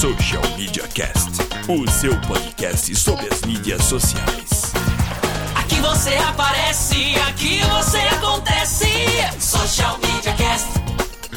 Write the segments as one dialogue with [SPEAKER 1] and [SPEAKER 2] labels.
[SPEAKER 1] Social Media Cast, o seu podcast sobre as mídias sociais.
[SPEAKER 2] Aqui você aparece, aqui você acontece. Social Media Cast.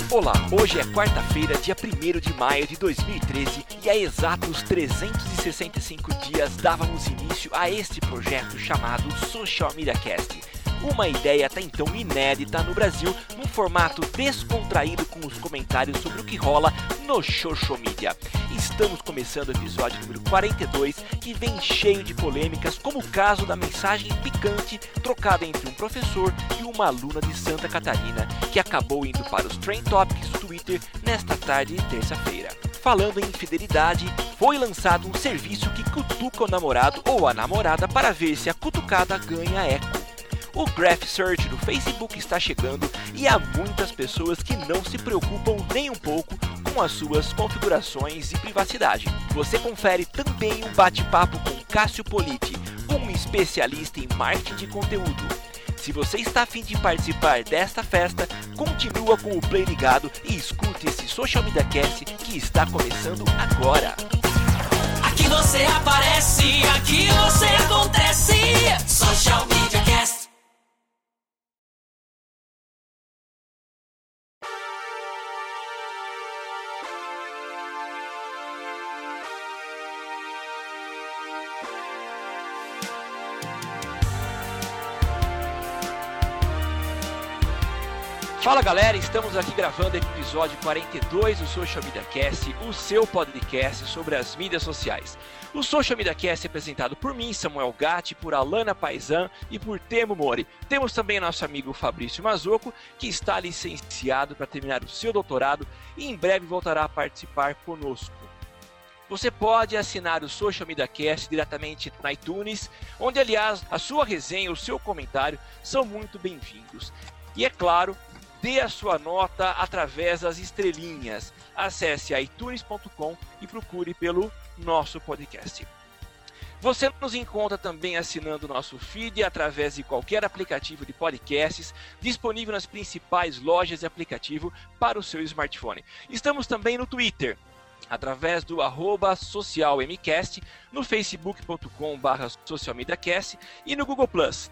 [SPEAKER 3] Olá, hoje é quarta-feira, dia 1 de maio de 2013 e há exatos 365 dias dávamos início a este projeto chamado Social Media Cast. Uma ideia até então inédita no Brasil, num formato descontraído com os comentários sobre o que rola no social media. Estamos começando o episódio número 42, que vem cheio de polêmicas, como o caso da mensagem picante trocada entre um professor e uma aluna de Santa Catarina, que acabou indo para os Trend Topics do Twitter nesta tarde de terça-feira. Falando em infidelidade, foi lançado um serviço que cutuca o namorado ou a namorada para ver se a cutucada ganha eco. O Graph Search do Facebook está chegando e há muitas pessoas que não se preocupam nem um pouco com as suas configurações e privacidade. Você confere também um bate-papo com Cássio Politi, um especialista em marketing de conteúdo. Se você está afim de participar desta festa, continua com o play ligado e escute esse Social Media Cast que está começando agora.
[SPEAKER 2] Aqui você aparece, aqui você acontece. Social Media Cast.
[SPEAKER 3] Fala galera, estamos aqui gravando o episódio 42 do Social Media Cast, o seu podcast sobre as mídias sociais. O Social Media Cast é apresentado por mim, Samuel Gatti, por Alana Paisan e por Temo Mori. Temos também nosso amigo Fabrício Mazoco, que está licenciado para terminar o seu doutorado e em breve voltará a participar conosco. Você pode assinar o Social Media Cast diretamente na iTunes, onde aliás a sua resenha, o seu comentário são muito bem-vindos. E é claro, dê a sua nota através das estrelinhas. Acesse iTunes.com e procure pelo nosso podcast. Você nos encontra também assinando nosso feed através de qualquer aplicativo de podcasts disponível nas principais lojas de aplicativo para o seu smartphone. Estamos também no Twitter, através do arroba socialmcast, no facebook.com barra socialmediacast e no Google Plus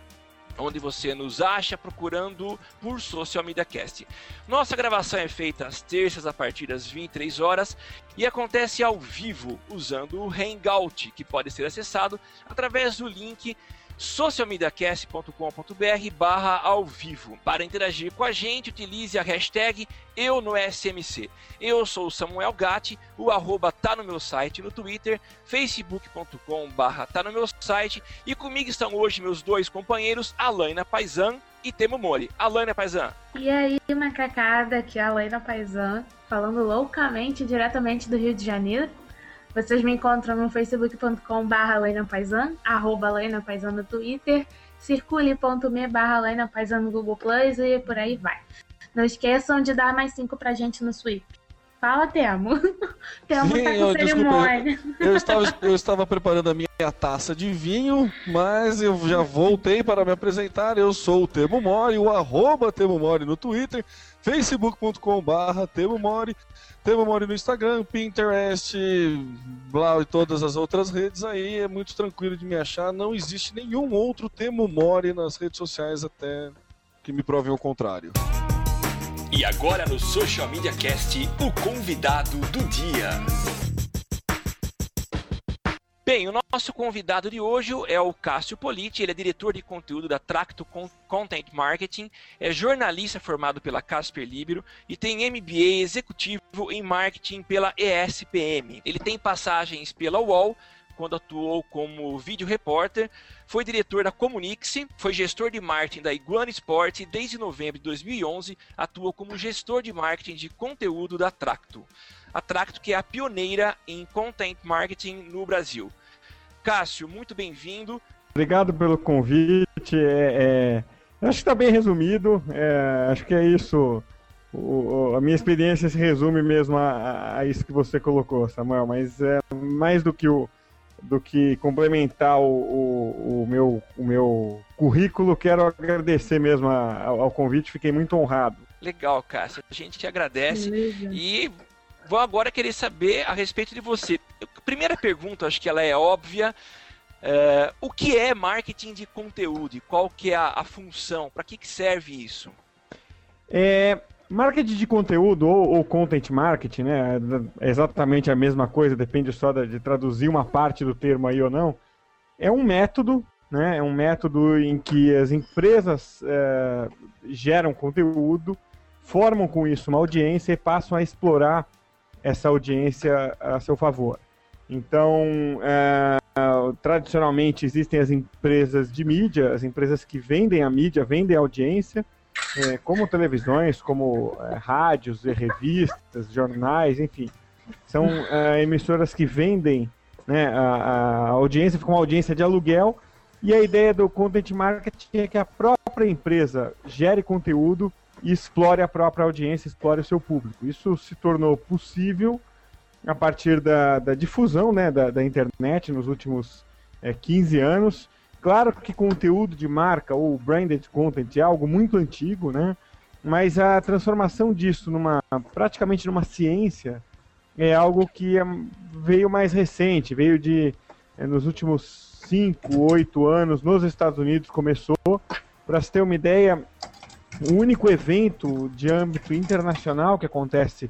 [SPEAKER 3] onde você nos acha procurando por Social Media Cast. Nossa gravação é feita às terças a partir das 23 horas e acontece ao vivo usando o Hangout, que pode ser acessado através do link socialmediacast.com.br barra ao vivo. Para interagir com a gente, utilize a hashtag eu no SMC. Eu sou o Samuel Gatti, o arroba tá no meu site no Twitter, facebook.com barra tá no meu site e comigo estão hoje meus dois companheiros, Alaina Paisan e Temo Mori. Alaina Paisan.
[SPEAKER 4] E aí, macacada, aqui é a Alaina Paisan, falando loucamente diretamente do Rio de Janeiro. Vocês me encontram no facebook.com barra Paisan, arroba no Twitter, circule.me barra no Google Plus e por aí vai. Não esqueçam de dar mais cinco pra gente no Swift. Fala, Temo. Temo
[SPEAKER 5] Sim,
[SPEAKER 4] tá com
[SPEAKER 5] eu,
[SPEAKER 4] cerimônia.
[SPEAKER 5] desculpa, eu, estava, eu estava preparando a minha taça de vinho, mas eu já voltei para me apresentar. Eu sou o Temo Mori, o arroba Temo Mori no Twitter, facebook.com barra Temo Mori, Temo Mori no Instagram, Pinterest, blá, e todas as outras redes aí. É muito tranquilo de me achar. Não existe nenhum outro Temo Mori nas redes sociais até que me provem o contrário.
[SPEAKER 1] E agora no Social Media Cast, o convidado do dia.
[SPEAKER 3] Bem, o nosso convidado de hoje é o Cássio Politi, ele é diretor de conteúdo da Tracto Content Marketing, é jornalista formado pela Casper Libero e tem MBA executivo em marketing pela ESPM. Ele tem passagens pela UOL, quando atuou como vídeo repórter, foi diretor da Comunix, foi gestor de marketing da Iguana Sport e desde novembro de 2011 atua como gestor de marketing de conteúdo da Tracto. A Tracto que é a pioneira em content marketing no Brasil. Cássio, muito bem-vindo.
[SPEAKER 6] Obrigado pelo convite. É, é, acho que está bem resumido. É, acho que é isso. O, a minha experiência se resume mesmo a, a, isso que você colocou, Samuel. Mas é mais do que o do que complementar o, o, o meu, o meu currículo, quero agradecer mesmo a, ao convite. Fiquei muito honrado.
[SPEAKER 3] Legal, Cássio. A gente te agradece. Beleza. E vou agora querer saber a respeito de você. Primeira pergunta, acho que ela é óbvia. É, o que é marketing de conteúdo? Qual que é a, a função? Para que, que serve isso?
[SPEAKER 6] É, marketing de conteúdo ou, ou, content marketing, né? É exatamente a mesma coisa, depende só de, de traduzir uma parte do termo aí ou não. É um método, né? É um método em que as empresas é, geram conteúdo, formam com isso uma audiência e passam a explorar essa audiência a seu favor. Então, é, tradicionalmente existem as empresas de mídia, as empresas que vendem a mídia, vendem a audiência, é, como televisões, como é, rádios revistas, jornais, enfim. São é, emissoras que vendem né, a, a audiência, fica uma audiência de aluguel, e a ideia do content marketing é que a própria empresa gere conteúdo e explore a própria audiência, explore o seu público. Isso se tornou possível a partir da, da difusão né, da, da, internet nos últimos é, 15 anos. Claro que conteúdo de marca ou branded content é algo muito antigo, né? Mas a transformação disso numa praticamente numa ciência é algo que é, veio mais recente, veio de é, nos últimos 5, 8 anos nos Estados Unidos começou. Para se ter uma ideia, o único evento de âmbito internacional que acontece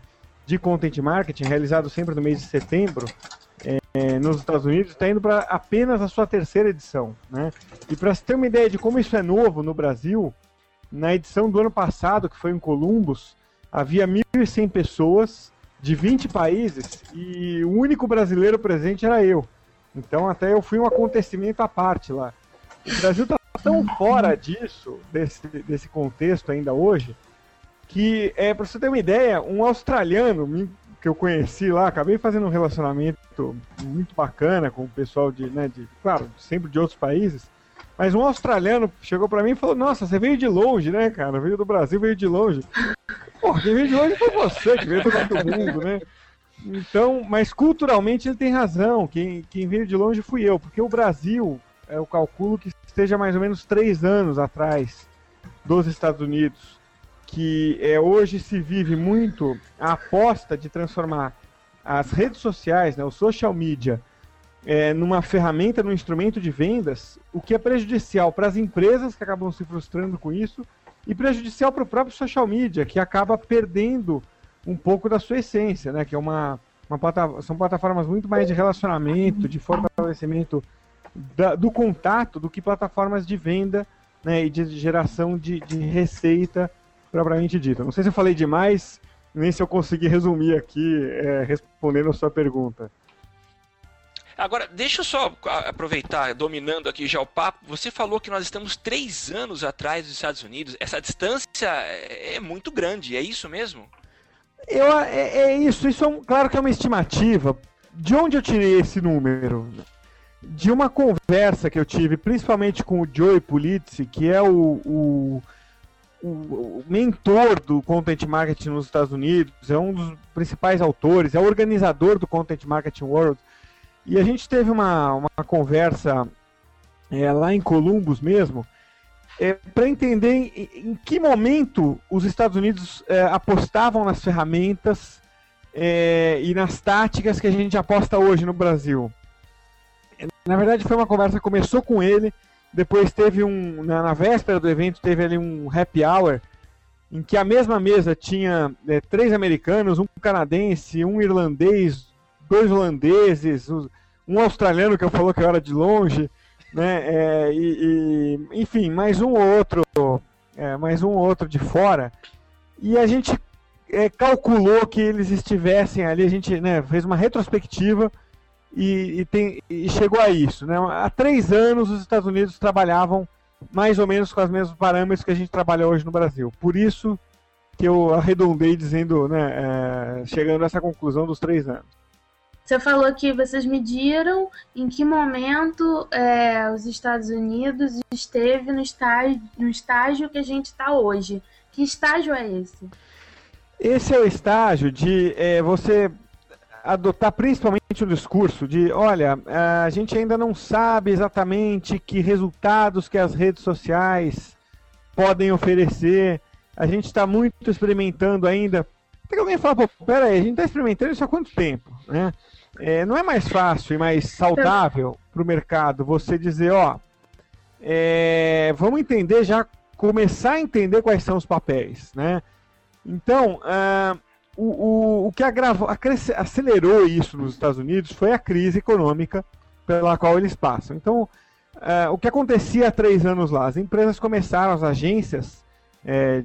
[SPEAKER 6] de content marketing, realizado sempre no mês de setembro, é, nos Estados Unidos, está indo para apenas a sua terceira edição. Né? E para se ter uma ideia de como isso é novo no Brasil, na edição do ano passado, que foi em Columbus, havia 1.100 pessoas de 20 países e o único brasileiro presente era eu. Então até eu fui um acontecimento à parte lá. O Brasil está tão fora disso, desse, desse contexto ainda hoje, que, é, para você ter uma ideia, um australiano que eu conheci lá, acabei fazendo um relacionamento muito bacana com o pessoal de, né, de claro, sempre de outros países, mas um australiano chegou para mim e falou: Nossa, você veio de longe, né, cara? Veio do Brasil, veio de longe. Porra, quem veio de longe foi você, que veio do mundo, né? Então, mas culturalmente ele tem razão. Quem, quem veio de longe fui eu, porque o Brasil, é o calculo que esteja mais ou menos três anos atrás dos Estados Unidos que é, hoje se vive muito a aposta de transformar as redes sociais, né, o social media, é, numa ferramenta, num instrumento de vendas, o que é prejudicial para as empresas que acabam se frustrando com isso e prejudicial para o próprio social media, que acaba perdendo um pouco da sua essência, né, que é uma, uma plataforma, são plataformas muito mais de relacionamento, de fortalecimento da, do contato, do que plataformas de venda né, e de geração de, de receita propriamente dita. Não sei se eu falei demais, nem se eu consegui resumir aqui é, respondendo a sua pergunta.
[SPEAKER 3] Agora, deixa eu só aproveitar, dominando aqui já o papo. Você falou que nós estamos três anos atrás dos Estados Unidos. Essa distância é, é muito grande, é isso mesmo?
[SPEAKER 6] Eu, é, é isso. Isso, é um, claro que é uma estimativa. De onde eu tirei esse número? De uma conversa que eu tive, principalmente com o Joey Pulitzi, que é o, o o, mentor do content marketing nos Estados Unidos, é um dos principais autores, é organizador do Content Marketing World. E a gente teve uma, uma conversa é, lá em Columbus mesmo, é, para entender em, em, que momento os Estados Unidos é, apostavam nas ferramentas é, e nas táticas que a gente aposta hoje no Brasil. Na verdade, foi uma conversa começou com ele, depois teve um. Na, na, véspera do evento, teve ali um happy hour, em que a mesma mesa tinha é, três americanos, um canadense, um irlandês, dois holandeses, um australiano que eu falou que eu era de longe, né? É, e, e, enfim, mais um outro, é, mais um outro de fora. E a gente é, calculou que eles estivessem ali, a gente né, fez uma retrospectiva e, e, tem, e chegou a isso. Né? Há três anos os Estados Unidos trabalhavam mais ou menos com os mesmos parâmetros que a gente trabalha hoje no Brasil. Por isso que eu arredondei dizendo, né, é, chegando a essa conclusão dos três anos.
[SPEAKER 4] Você falou que vocês mediram em que momento é, os Estados Unidos esteve no estágio, no estágio que a gente está hoje. Que estágio é esse?
[SPEAKER 6] Esse é o estágio de é, você adotar principalmente o discurso de, olha, a gente ainda não sabe exatamente que resultados que as redes sociais podem oferecer. A gente está muito experimentando ainda. Até que alguém fala, pô, pera aí, a gente está experimentando isso há quanto tempo? Né? É, não é mais fácil e mais saudável para o mercado você dizer, ó, é, vamos entender já, começar a entender quais são os papéis, né? Então, uh, o, o, que agravou, acelerou isso nos Estados Unidos foi a crise econômica pela qual eles passam. Então, uh, o que acontecia há três anos lá? As empresas começaram, as agências é,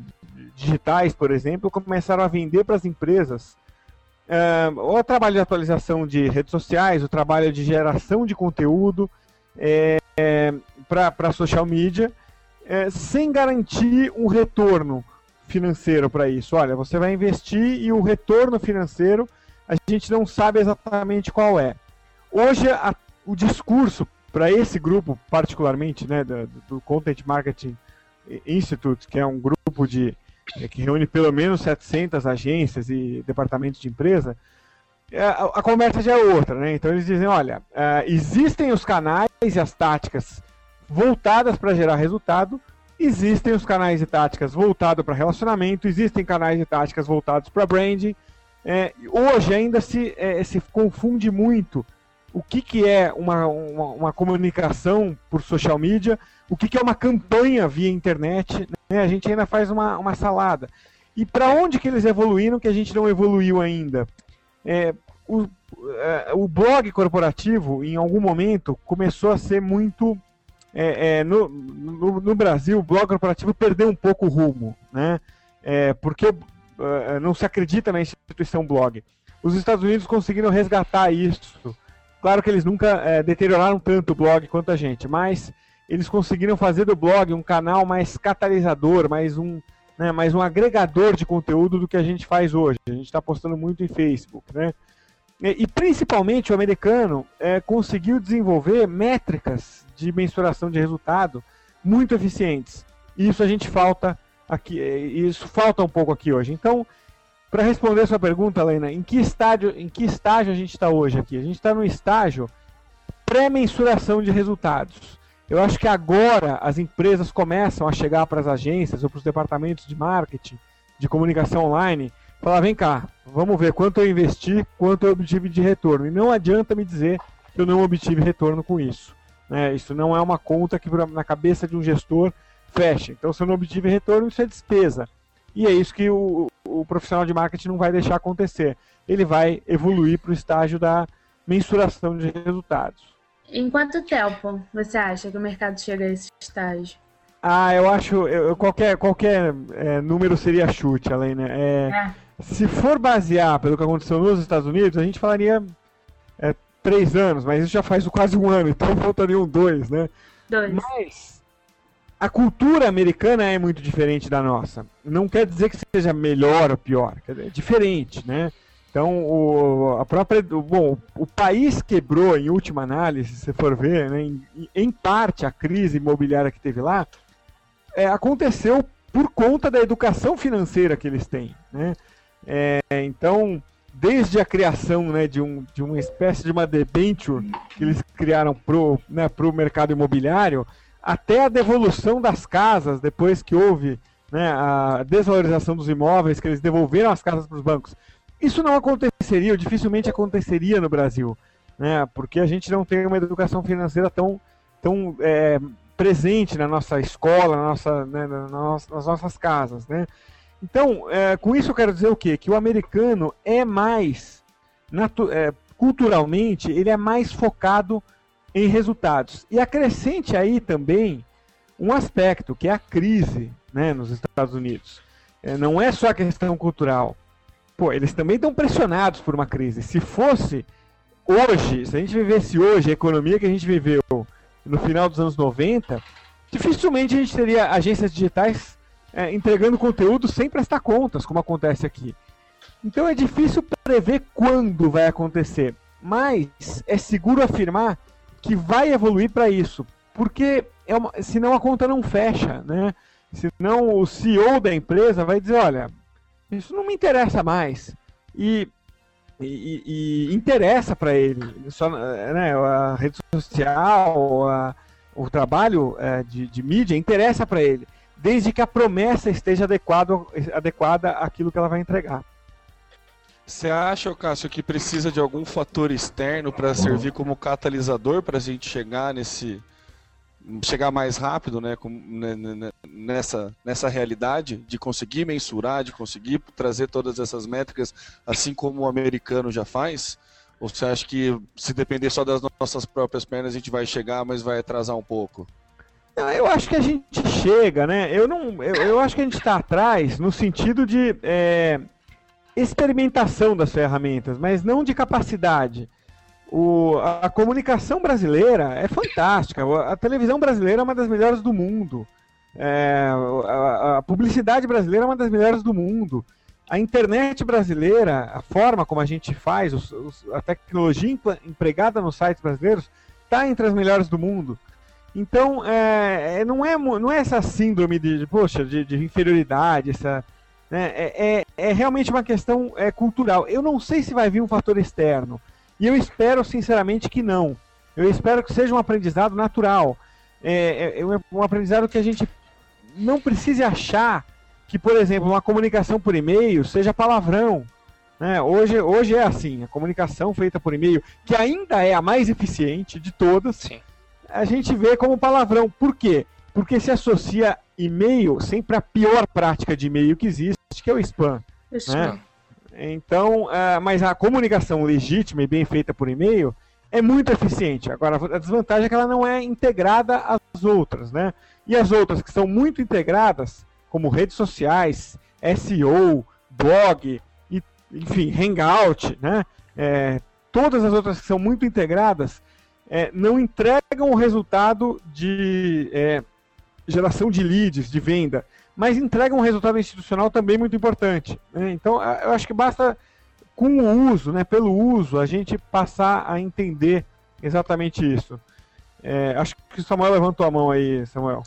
[SPEAKER 6] digitais, por exemplo, começaram a vender para as empresas uh, o trabalho de atualização de redes sociais, o trabalho de geração de conteúdo é, é, para social media, é, sem garantir um retorno financeiro para isso. Olha, você vai investir e o retorno financeiro a gente não sabe exatamente qual é. Hoje, a, o discurso para esse grupo, particularmente, né, do, do, Content Marketing Institute, que é um grupo de é, que reúne pelo menos 700 agências e departamentos de empresa, é, a, a, conversa já é outra, né? Então eles dizem, olha, uh, existem os canais e as táticas voltadas para gerar resultado, Existem os canais e táticas voltados para relacionamento, existem canais e táticas voltados para branding. É, hoje ainda se, é, se confunde muito o que, que é uma, uma, uma, comunicação por social media, o que, que é uma campanha via internet. Né? A gente ainda faz uma, uma salada. E para onde que eles evoluíram que a gente não evoluiu ainda? É, o, é, o blog corporativo, em algum momento, começou a ser muito é, é, no, no, no, Brasil, o blog corporativo perdeu um pouco o rumo, né? É, porque uh, não se acredita na instituição blog. Os Estados Unidos conseguiram resgatar isso. Claro que eles nunca é, deterioraram tanto o blog quanto a gente, mas eles conseguiram fazer do blog um canal mais catalisador, mais um, né, mais um agregador de conteúdo do que a gente faz hoje. A gente está postando muito em Facebook, né? E, e principalmente o americano é, conseguiu desenvolver métricas de mensuração de resultado muito eficientes. E isso a gente falta aqui, é, isso falta um pouco aqui hoje. Então, para responder a sua pergunta, Lena, em que estágio, em que estágio a gente está hoje aqui? A gente está no estágio pré-mensuração de resultados. Eu acho que agora as empresas começam a chegar para as agências ou para os departamentos de marketing, de comunicação online, falar: vem cá, vamos ver quanto eu investi, quanto eu obtive de retorno. E não adianta me dizer que eu não obtive retorno com isso. Né? Isso não é uma conta que na cabeça de um gestor fecha. Então, se eu não obtive retorno, isso é despesa. E é isso que o, o profissional de marketing não vai deixar acontecer. Ele vai evoluir para o estágio da mensuração de resultados.
[SPEAKER 4] Em quanto tempo você acha que o mercado chega a esse estágio?
[SPEAKER 6] Ah, eu acho. Eu, qualquer qualquer é, número seria chute, além, né? É, é. Se for basear pelo que aconteceu nos Estados Unidos, a gente falaria é, três anos, mas isso já faz quase um ano, então faltariam dois, né?
[SPEAKER 4] Dois.
[SPEAKER 6] Mas a cultura americana é muito diferente da nossa. Não quer dizer que seja melhor ou pior, é diferente, né? Então, o, a própria, bom, o país quebrou, em última análise, se for ver, né, em, em parte a crise imobiliária que teve lá, é, aconteceu por conta da educação financeira que eles têm, né? É, então, desde a criação né, de, um, de uma espécie de uma debenture que eles criaram para o né, mercado imobiliário, até a devolução das casas, depois que houve né, a desvalorização dos imóveis, que eles devolveram as casas para os bancos. Isso não aconteceria, ou dificilmente aconteceria no Brasil, né, porque a gente não tem uma educação financeira tão, tão é, presente na nossa escola, na nossa, né, nas nossas casas. Né? Então, é, com isso eu quero dizer o quê? Que o americano é mais, é, culturalmente, ele é mais focado em resultados. E acrescente aí também um aspecto, que é a crise né, nos Estados Unidos. É, não é só a questão cultural. Pô, eles também estão pressionados por uma crise. Se fosse hoje, se a gente vivesse hoje a economia que a gente viveu no final dos anos 90, dificilmente a gente teria agências digitais é, entregando conteúdo sem prestar contas, como acontece aqui. Então é difícil prever quando vai acontecer. mas é seguro afirmar que vai evoluir para isso, porque é uma, senão a conta não fecha, né? Senão o CEO da empresa vai dizer, olha, isso não me interessa mais. E, e, e interessa para ele. Só, né, a rede social, a, o trabalho é, de, de mídia interessa para ele, desde que a promessa esteja adequado, adequada àquilo que ela vai entregar.
[SPEAKER 5] Você acha, Cássio, que precisa de algum fator externo para servir como catalisador para a gente chegar nesse, chegar mais rápido né, né, né, né, nessa, nessa realidade de conseguir mensurar, de conseguir trazer todas essas métricas, assim como o americano já faz? Ou você acha que se depender só das nossas próprias pernas a gente vai chegar, mas vai atrasar um pouco?
[SPEAKER 6] Eu acho que a gente chega, né? Eu não, eu, eu acho que a gente está atrás no sentido de é, experimentação das ferramentas, mas não de capacidade. O, a, a, comunicação brasileira é fantástica. A televisão brasileira é uma das melhores do mundo. É, a, a, publicidade brasileira é uma das melhores do mundo. A internet brasileira, a forma como a gente faz, os, os, a tecnologia empregada nos sites brasileiros, está entre as melhores do mundo. Então, é, é, não, é, não é essa síndrome de, poxa, de, de inferioridade, essa, né, é, é, é, realmente uma questão é, cultural. Eu não sei se vai vir um fator externo. E eu espero, sinceramente, que não. Eu espero que seja um aprendizado natural. É, é, é um aprendizado que a gente não precise achar que, por exemplo, uma comunicação por e-mail seja palavrão. Né? Hoje, hoje é assim, a comunicação feita por e-mail, que ainda é a mais eficiente de todas, Sim. A gente vê como palavrão. Por quê? Porque se associa e-mail sempre à pior prática de e-mail que existe, que é o spam. Spam. Né? Então, uh, mas a comunicação legítima e bem feita por e-mail é muito eficiente. Agora, a desvantagem é que ela não é integrada às outras, né? E as outras que são muito integradas, como redes sociais, SEO, blog, e, enfim, Hangout, né? É, todas as outras que são muito integradas é, não entregam o resultado de é, geração de leads, de venda mas entrega um resultado institucional também muito importante. Né? Então, eu acho que basta, com o uso, né, pelo uso, a gente passar a entender exatamente isso. É, acho que o Samuel levantou a mão aí, Samuel.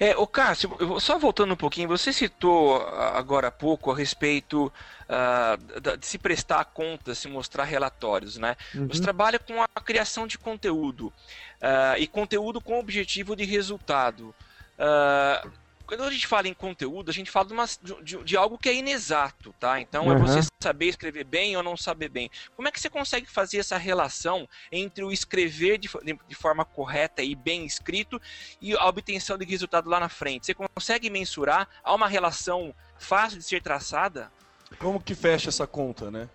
[SPEAKER 3] É, o Cássio, só voltando um pouquinho, você citou agora há pouco a respeito uh, de se prestar contas, se mostrar relatórios, né? Uhum. Você trabalha com a criação de conteúdo uh, e conteúdo com objetivo de resultado. Uh, quando a gente fala em conteúdo, a gente fala de, uma, de, de algo que é inexato, tá? Então uhum. é você saber escrever bem ou não saber bem. Como é que você consegue fazer essa relação entre o escrever de, de forma correta e bem escrito e a obtenção de resultado lá na frente? Você consegue mensurar? Há uma relação fácil de ser traçada?
[SPEAKER 5] Como que fecha essa conta, né?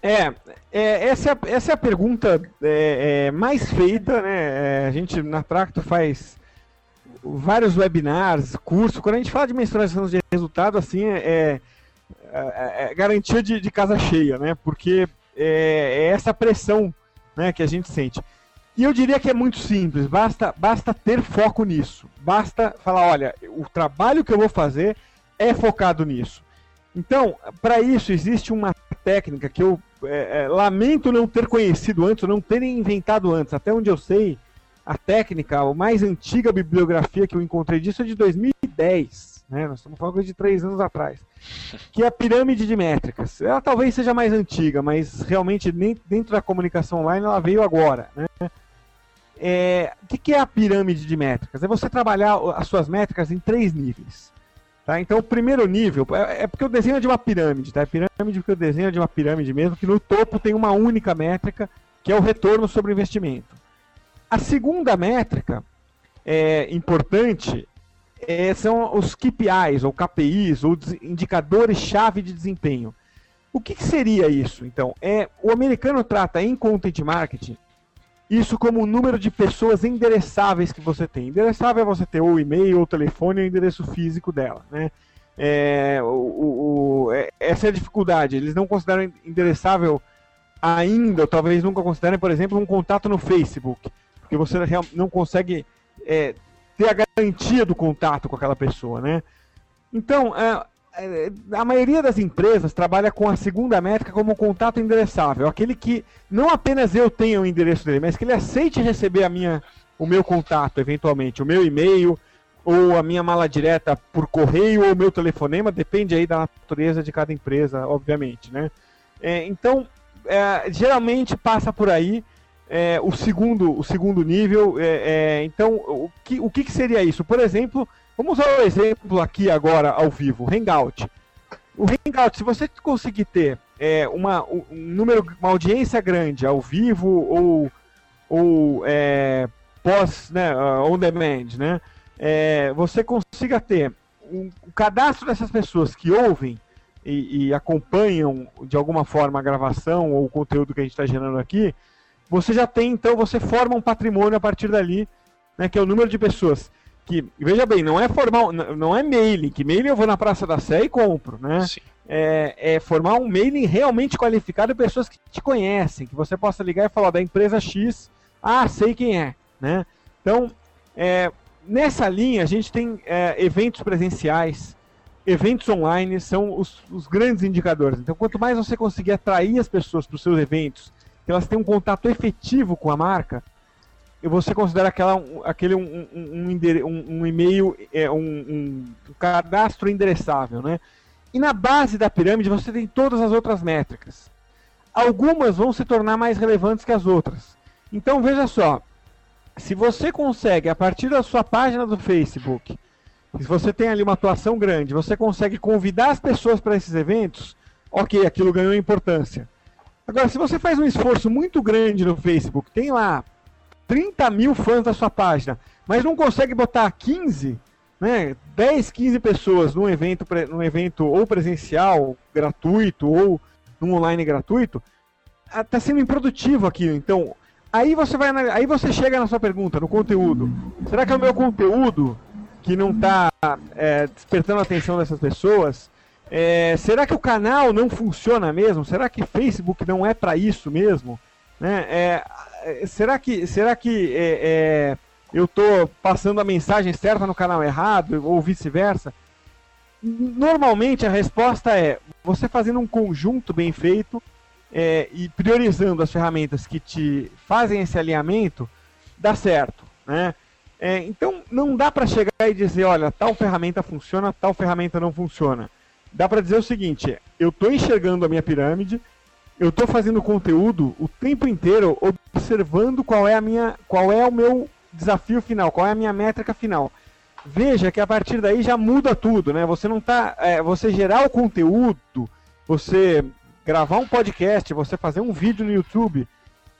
[SPEAKER 6] É, é, essa, é, essa é a pergunta é, é, mais feita, né? É, a gente na Tracto faz vários webinars, cursos. Quando a gente fala de mensuração de resultado, assim, é, é, é, é garantia de, de, casa cheia, né? Porque é, é, essa pressão né, que a gente sente. E eu diria que é muito simples, basta, basta ter foco nisso. Basta falar, olha, o trabalho que eu vou fazer é focado nisso. Então, para isso existe uma técnica que eu é, é, lamento não ter conhecido antes, não terem inventado antes. Até onde eu sei, a técnica, a mais antiga bibliografia que eu encontrei disso é de 2010. Né? Nós estamos falando de três anos atrás. Que é a pirâmide de métricas. Ela talvez seja mais antiga, mas realmente dentro da comunicação online ela veio agora. Né? É, o que é a pirâmide de métricas? É você trabalhar as suas métricas em três níveis. Tá? Então, o primeiro nível é, é porque eu desenho de uma pirâmide, tá? A pirâmide porque eu desenho de uma pirâmide mesmo, que no topo tem uma única métrica, que é o retorno sobre o investimento. A segunda métrica é, importante é, são os KPIs, ou KPIs, ou indicadores-chave de desempenho. O que, que, seria isso, então? É, o americano trata em content marketing isso como o número de pessoas endereçáveis que você tem. Endereçável é você ter ou e-mail, ou telefone, ou endereço físico dela. Né? É, o, o, é, essa é a dificuldade. Eles não consideram endereçável ainda, ou talvez nunca considerem, por exemplo, um contato no Facebook porque você não consegue é, ter a garantia do contato com aquela pessoa, né? Então, é, é, a maioria das empresas trabalha com a segunda métrica como contato endereçável, aquele que não apenas eu tenha o endereço dele, mas que ele aceite receber a minha, o meu contato, eventualmente, o meu e-mail, ou a minha mala direta por correio, ou meu telefonema, depende aí da natureza de cada empresa, obviamente, né? É, então, é, geralmente passa por aí é, o, segundo, o segundo nível. É, é, então, o que, o que seria isso? Por exemplo, vamos usar o um exemplo aqui agora ao vivo, Hangout. O Hangout, se você conseguir ter é, uma, um número, uma audiência grande ao vivo ou, ou pós, né, on demand, né? é, você consiga ter um, um, cadastro dessas pessoas que ouvem e, e, acompanham de alguma forma a gravação ou o conteúdo que a gente está gerando aqui, você já tem, então, você forma um patrimônio a partir dali, né, que é o número de pessoas que, veja bem, não é formar, não é mailing, que mailing eu vou na Praça da Sé e compro, né? É, é, formar um mailing realmente qualificado de pessoas que te conhecem, que você possa ligar e falar da empresa X, ah, sei quem é, né? Então, é, nessa linha, a gente tem é, eventos presenciais, eventos online, são os, os, grandes indicadores. Então, quanto mais você conseguir atrair as pessoas para os seus eventos, elas tenham um contato efetivo com a marca, você considera aquela, aquele um, um, um, um e-mail, é, um, cadastro endereçável. Né? E na base da pirâmide você tem todas as outras métricas. Algumas vão se tornar mais relevantes que as outras. Então veja só, se você consegue, a partir da sua página do Facebook, se você tem ali uma atuação grande, você consegue convidar as pessoas para esses eventos, ok, aquilo ganhou importância. Agora, se você faz um esforço muito grande no Facebook, tem lá 30 mil fãs da sua página, mas não consegue botar 15, né, 10, 15 pessoas num evento, num evento ou presencial, gratuito, ou num online gratuito, está ah, sendo improdutivo aquilo. Então, Aí você vai aí você chega na sua pergunta, no conteúdo. Será que é o meu conteúdo que não está é, despertando a atenção dessas pessoas? É, será que o canal não funciona mesmo? Será que Facebook não é para isso mesmo? Né? É, é, será que, será que é, é, eu estou passando a mensagem certa no canal errado ou vice-versa? Normalmente a resposta é você fazendo um conjunto bem feito é, e priorizando as ferramentas que te fazem esse alinhamento, dá certo. Né? Então não dá para chegar e dizer, olha, tal ferramenta funciona, tal ferramenta não funciona. Dá para dizer o seguinte: eu estou enxergando a minha pirâmide, eu estou fazendo conteúdo o tempo inteiro observando qual é a minha, qual é o meu desafio final, qual é a minha métrica final. Veja que a partir daí já muda tudo, né? Você não tá, é, você gerar o conteúdo, você gravar um podcast, você fazer um vídeo no YouTube,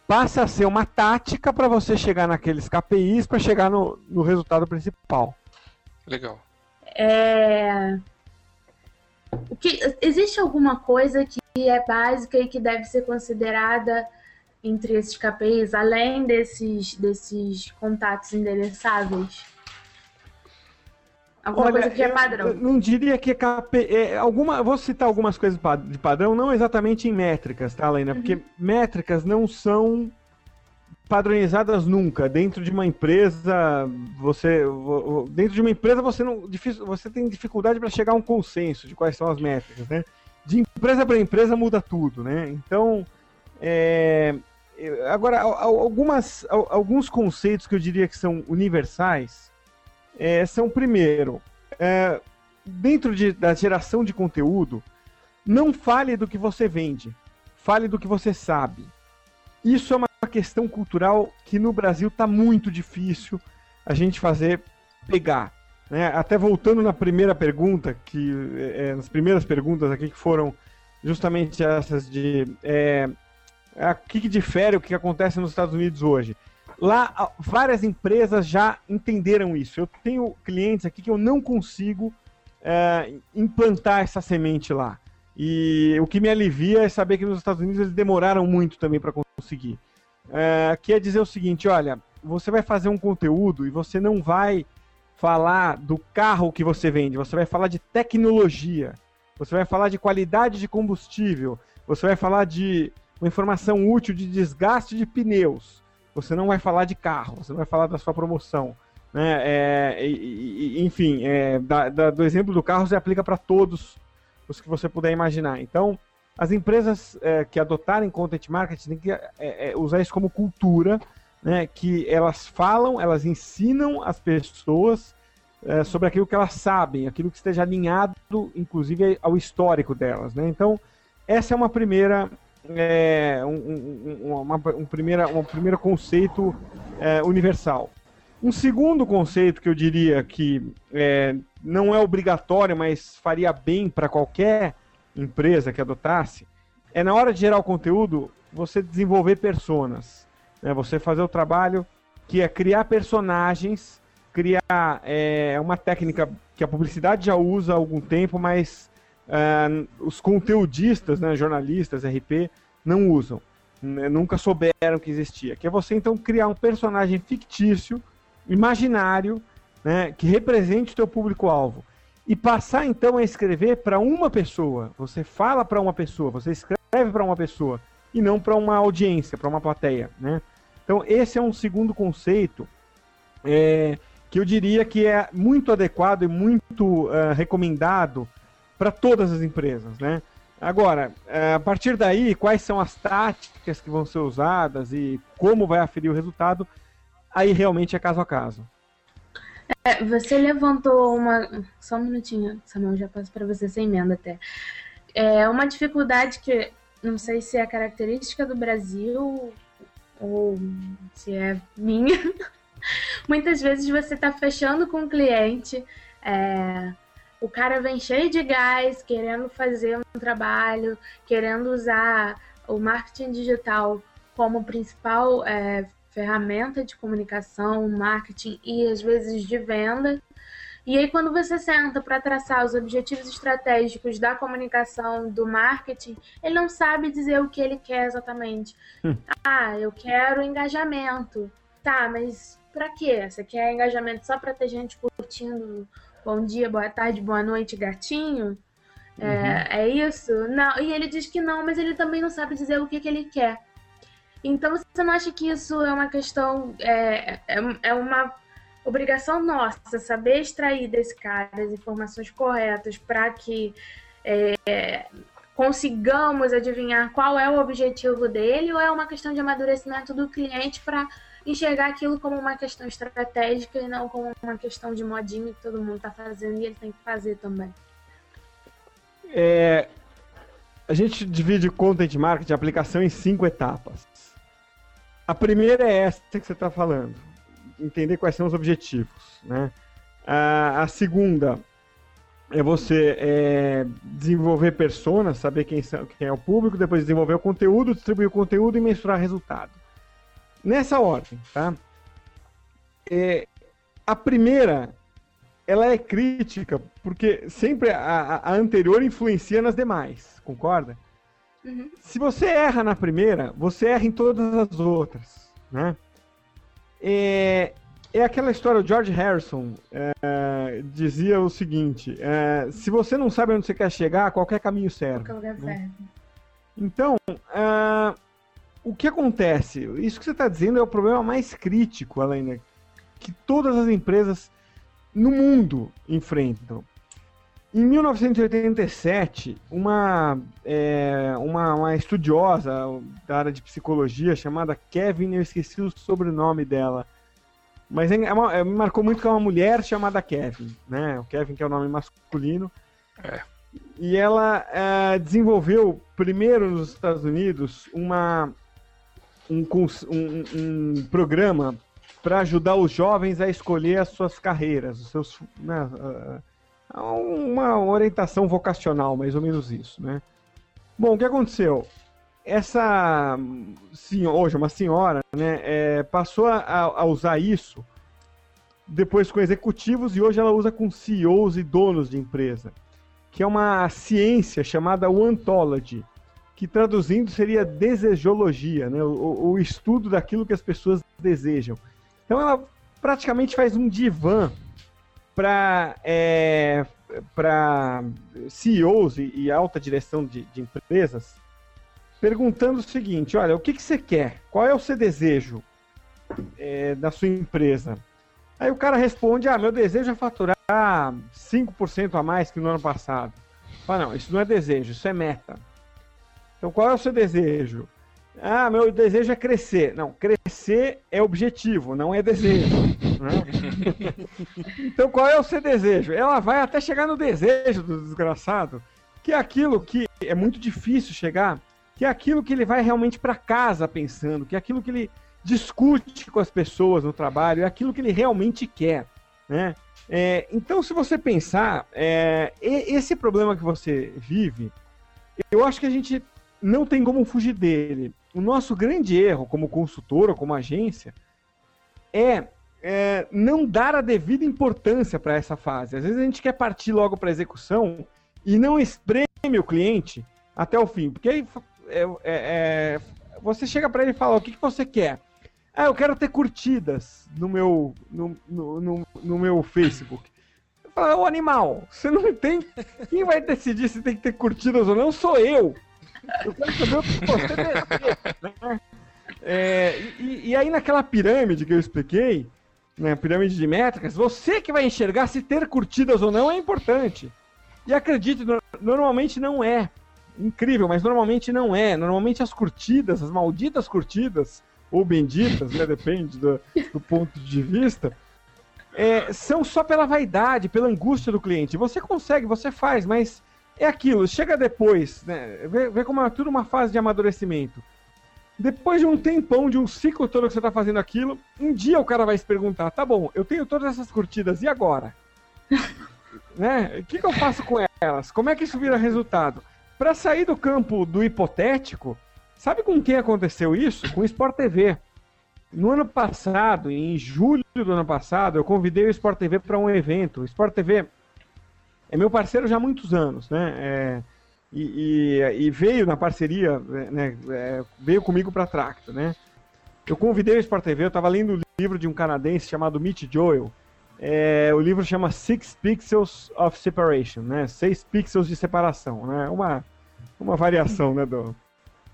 [SPEAKER 6] passa a ser uma tática para você chegar naqueles KPIs para chegar no, no resultado principal.
[SPEAKER 3] Legal.
[SPEAKER 4] É... O que, existe alguma coisa que é básica e que deve ser considerada entre esses KPIs, além desses, desses contatos endereçáveis? Alguma Olha, coisa que é padrão.
[SPEAKER 6] Não diria que é, KP, é alguma, vou citar algumas coisas de padrão, não exatamente em métricas, tá, Lena? Uhum. Porque métricas não são padronizadas nunca. Dentro de uma empresa, você dentro de uma empresa você não difícil, você tem dificuldade para chegar a um consenso de quais são as métricas, né? De empresa para empresa muda tudo, né? Então, é, agora algumas alguns conceitos que eu diria que são universais é, são, primeiro, é, dentro de, da geração de conteúdo, não fale do que você vende, fale do que você sabe. Isso é uma questão cultural que no Brasil está muito difícil a gente fazer pegar. Né? Até voltando na primeira pergunta, que é, nas primeiras perguntas aqui que foram justamente essas de é, o que, que difere o que acontece nos Estados Unidos hoje. Lá, várias empresas já entenderam isso. Eu tenho clientes aqui que eu não consigo é, implantar essa semente lá. E o que me alivia é saber que nos Estados Unidos eles demoraram muito também para conseguir. É, quer dizer o seguinte: olha, você vai fazer um conteúdo e você não vai falar do carro que você vende, você vai falar de tecnologia, você vai falar de qualidade de combustível, você vai falar de uma informação útil de desgaste de pneus você não vai falar de carro, você não vai falar da sua promoção. Né? É, e, e, enfim, é, da, da, do exemplo do carro se aplica para todos os que você puder imaginar. Então, as empresas é, que adotarem content marketing têm que é, é, usar isso como cultura, né, que elas falam, elas ensinam as pessoas é, sobre aquilo que elas sabem, aquilo que esteja alinhado, inclusive, ao histórico delas. Né? Então, essa é uma primeira é, um, um, uma, um, primeira, um primeiro conceito é, universal. Um segundo conceito que eu diria que é, não é obrigatório, mas faria bem para qualquer empresa que adotasse, é na hora de gerar o conteúdo, você desenvolver personas. Né? Você fazer o trabalho que é criar personagens, criar é, uma técnica que a publicidade já usa há algum tempo, mas uh, os conteudistas, né, jornalistas, RP, não usam. Né, nunca souberam que existia. Que é você então criar um personagem fictício, imaginário, né, que represente o teu público-alvo. E passar então a escrever para uma pessoa. Você fala para uma pessoa, você escreve para uma pessoa e não para uma audiência, para uma plateia, né? Então esse é um segundo conceito é, que eu diria que é muito adequado e muito uh, recomendado para todas as empresas, né? Agora, é, a partir daí, quais são as táticas que vão ser usadas e como vai aferir o resultado, aí realmente é caso a caso.
[SPEAKER 4] É, você levantou uma. Só um minutinho, Samuel, já passo para você sem emenda até. É uma dificuldade que não sei se é característica do Brasil ou se é minha. Muitas vezes você está fechando com o cliente. É, o cara vem cheio de gás, querendo fazer um trabalho, querendo usar o marketing digital como principal é, ferramenta de comunicação, marketing e às vezes de venda. E aí, quando você senta para traçar os objetivos estratégicos da comunicação, do marketing, ele não sabe dizer o que ele quer exatamente. Hum. Ah, eu quero engajamento. Tá, mas para quê? Você quer engajamento só para ter gente curtindo bom dia, boa tarde, boa noite, gatinho? É, uhum. é, isso? Não, e ele diz que não, mas ele também não sabe dizer o que, que ele quer. Então você não acha que isso é uma questão, é, é, é uma obrigação nossa saber extrair desse cara as informações corretas para que é, consigamos adivinhar qual é o objetivo dele ou é uma questão de amadurecimento do cliente para enxergar aquilo como uma questão estratégica e não como uma questão de modinha que todo mundo está fazendo e ele tem que fazer também.
[SPEAKER 6] É, a gente divide content marketing, aplicação, em cinco etapas. A primeira é essa que você está falando, entender quais são os objetivos. Né? A, a segunda é você é, desenvolver personas, saber quem, são, quem é o público, depois desenvolver o conteúdo, distribuir o conteúdo e mensurar resultado. Nessa ordem, tá? É, a primeira, ela é crítica, porque sempre a, a anterior influencia nas demais, concorda? Uhum. Se você erra na primeira, você erra em todas as outras, né? É, é aquela história, o George Harrison é, dizia o seguinte, é, se você não sabe onde você quer chegar, qualquer caminho serve. Qualquer lugar né? serve. Então, uh, o que acontece? Isso que você está dizendo é o problema mais crítico, Alena, que todas as empresas no mundo enfrentam. Em 1987, uma, é, uma, uma, estudiosa da área de psicologia chamada Kevin, eu esqueci o sobrenome dela, mas é, é uma, é, me marcou muito que é uma mulher chamada Kevin, né? O Kevin que é o nome masculino. É. E ela é, desenvolveu primeiro nos Estados Unidos uma um, um, um programa para ajudar os jovens a escolher as suas carreiras, os seus, né, uma orientação vocacional, mais ou menos isso, né? Bom, o que aconteceu? Essa senhora, hoje uma senhora, né, é, passou a, a, usar isso depois com executivos e hoje ela usa com CEOs e donos de empresa, que é uma ciência chamada Ontology que traduzindo seria desejologia, né? o, o estudo daquilo que as pessoas desejam. Então ela praticamente faz um divã para é, para CEOs e, e, alta direção de, de, empresas, perguntando o seguinte: olha, o que, que você quer? Qual é o seu desejo é, da sua empresa? Aí o cara responde: ah, meu desejo é faturar 5% a mais que no ano passado. Fala, não, isso não é desejo, isso é meta. Então qual é o seu desejo? Ah, meu desejo é crescer. Não, crescer é objetivo, não é desejo. né? então qual é o seu desejo? Ela vai até chegar no desejo do desgraçado, que é aquilo que é muito difícil chegar, que é aquilo que ele vai realmente para casa pensando, que é aquilo que ele discute com as pessoas no trabalho, é aquilo que ele realmente quer, né? É, então, se você pensar, é, esse problema que você vive, eu acho que a gente não tem como fugir dele. O nosso grande erro como consultor ou como agência é, é não dar a devida importância para essa fase. Às vezes a gente quer partir logo para a execução e não espreme o cliente até o fim, porque aí é, é, é você chega para ele e fala: o que, que você quer? Ah, eu quero ter curtidas no meu, no, no, no, no meu Facebook. Fala, ô animal, você não tem. Quem vai decidir se tem que ter curtidas ou não sou eu. Eu quero saber o que você deseja, né? É, e, e, aí naquela pirâmide que eu expliquei, né, pirâmide de métricas, você que vai enxergar se ter curtidas ou não é importante. E acredite, no, normalmente não é. Incrível, mas normalmente não é. Normalmente as curtidas, as malditas curtidas, ou benditas, né, depende do, do ponto de vista, é, são só pela vaidade, pela angústia do cliente. Você consegue, você faz, mas é aquilo, chega depois, né? Vê, vê como é tudo uma fase de amadurecimento. Depois de um tempão, de um ciclo todo que você está fazendo aquilo, um dia o cara vai se perguntar: tá bom, eu tenho todas essas curtidas, e agora? né? O que, que eu faço com elas? Como é que isso vira resultado? Para sair do campo do hipotético, Sabe com quem aconteceu isso? Com o Sport TV. No ano passado, em julho do ano passado, eu convidei o Sport TV para um evento. O Sport TV é meu parceiro já há muitos anos, né? É, e, e, e, veio na parceria, né? É, veio comigo para Tracto, né? Eu convidei o Sport TV, eu estava lendo o livro de um canadense chamado Mitch Joel. É, o livro chama Six Pixels of Separation, né? Seis pixels de separação, né? Uma, uma variação, né, do,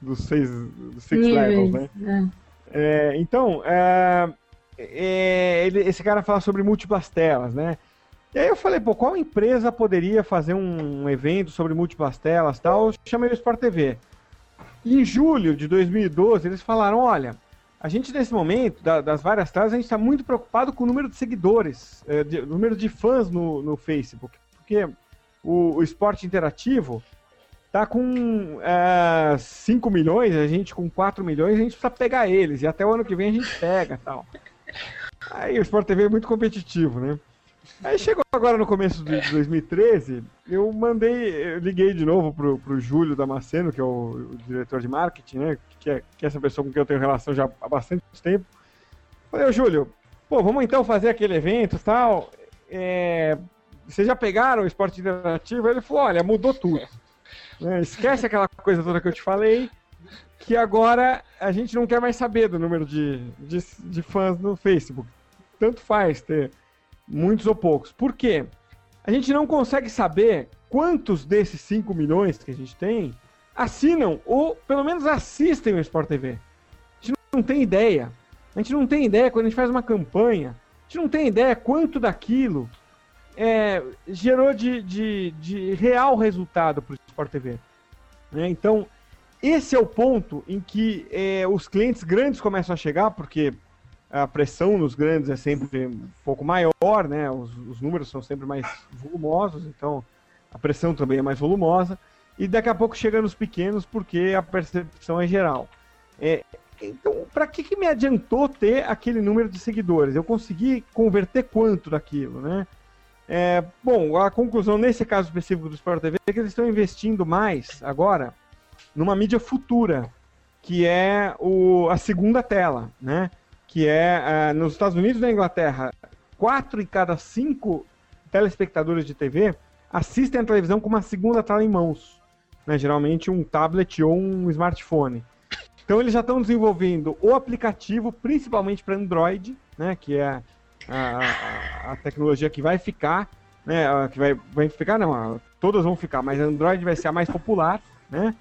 [SPEAKER 6] dos seis dos six levels, né? É. É, então, é, é, ele, esse cara fala sobre múltiplas telas, né? E aí eu falei, pô, qual empresa poderia fazer um evento sobre múltiplas telas tal? Eu chamei o Sport TV. E em julho de 2012, eles falaram, olha, a gente nesse momento, da, das várias telas, a gente está muito preocupado com o número de seguidores, é, de, número de fãs no, no Facebook, porque o, o esporte interativo, tá com é, 5 milhões, a gente com 4 milhões, a gente precisa pegar eles. E até o ano que vem a gente pega tal. Aí o Sport TV é muito competitivo, né? Aí chegou agora no começo de 2013, eu mandei, eu liguei de novo pro, pro Júlio Damasceno, que é o, o diretor de marketing, né? Que é, que é essa pessoa com quem eu tenho relação já há bastante tempo. Falei, ô Júlio, pô, vamos então fazer aquele evento e tal. É, vocês já pegaram o esporte interativo? Ele falou, olha, mudou tudo. Né? Esquece aquela coisa toda que eu te falei, que agora a gente não quer mais saber do número de, de, de fãs no Facebook. Tanto faz ter muitos ou poucos. Por quê? A gente não consegue saber quantos desses 5 milhões que a gente tem assinam ou pelo menos assistem o Sport TV. A gente não tem ideia. A gente não tem ideia quando a gente faz uma campanha. A gente não tem ideia quanto daquilo é, gerou de, de, de, real resultado para o Sport TV. Né? Então, esse é o ponto em que é, os clientes grandes começam a chegar, porque a pressão nos grandes é sempre um pouco maior, né? Os, os, números são sempre mais volumosos, então a pressão também é mais volumosa. E daqui a pouco chega nos pequenos, porque a percepção é geral. É, então, para que, que me adiantou ter aquele número de seguidores? Eu consegui converter quanto daquilo, né? É, bom, a conclusão nesse caso específico do Sport TV é que eles estão investindo mais agora numa mídia futura, que é o, a segunda tela, né? Que é uh, nos Estados Unidos e na Inglaterra, quatro em cada cinco telespectadores de TV assistem a televisão com uma segunda tela em mãos, né? Geralmente um tablet ou um smartphone. Então eles já estão desenvolvendo o aplicativo, principalmente para Android, né? Que é a, a, tecnologia que vai ficar, né? Que vai, vai ficar, não, todas vão ficar, mas Android vai ser a mais popular, né?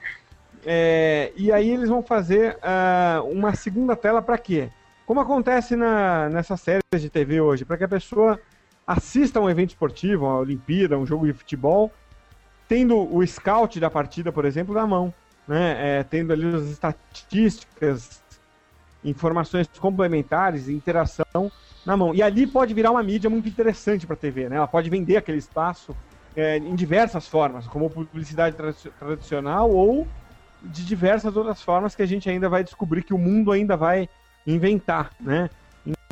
[SPEAKER 6] É, e aí eles vão fazer uh, uma segunda tela para quê? Como acontece na, nessas séries de TV hoje, para que a pessoa assista a um evento esportivo, uma Olimpíada, um jogo de futebol, tendo o scout da partida, por exemplo, na mão, né? É, tendo ali as estatísticas, informações complementares, interação na mão. E ali pode virar uma mídia muito interessante para a TV, né? Ela pode vender aquele espaço é, em diversas formas, como publicidade tra tradicional ou de diversas outras formas que a gente ainda vai descobrir que o mundo ainda vai inventar, né?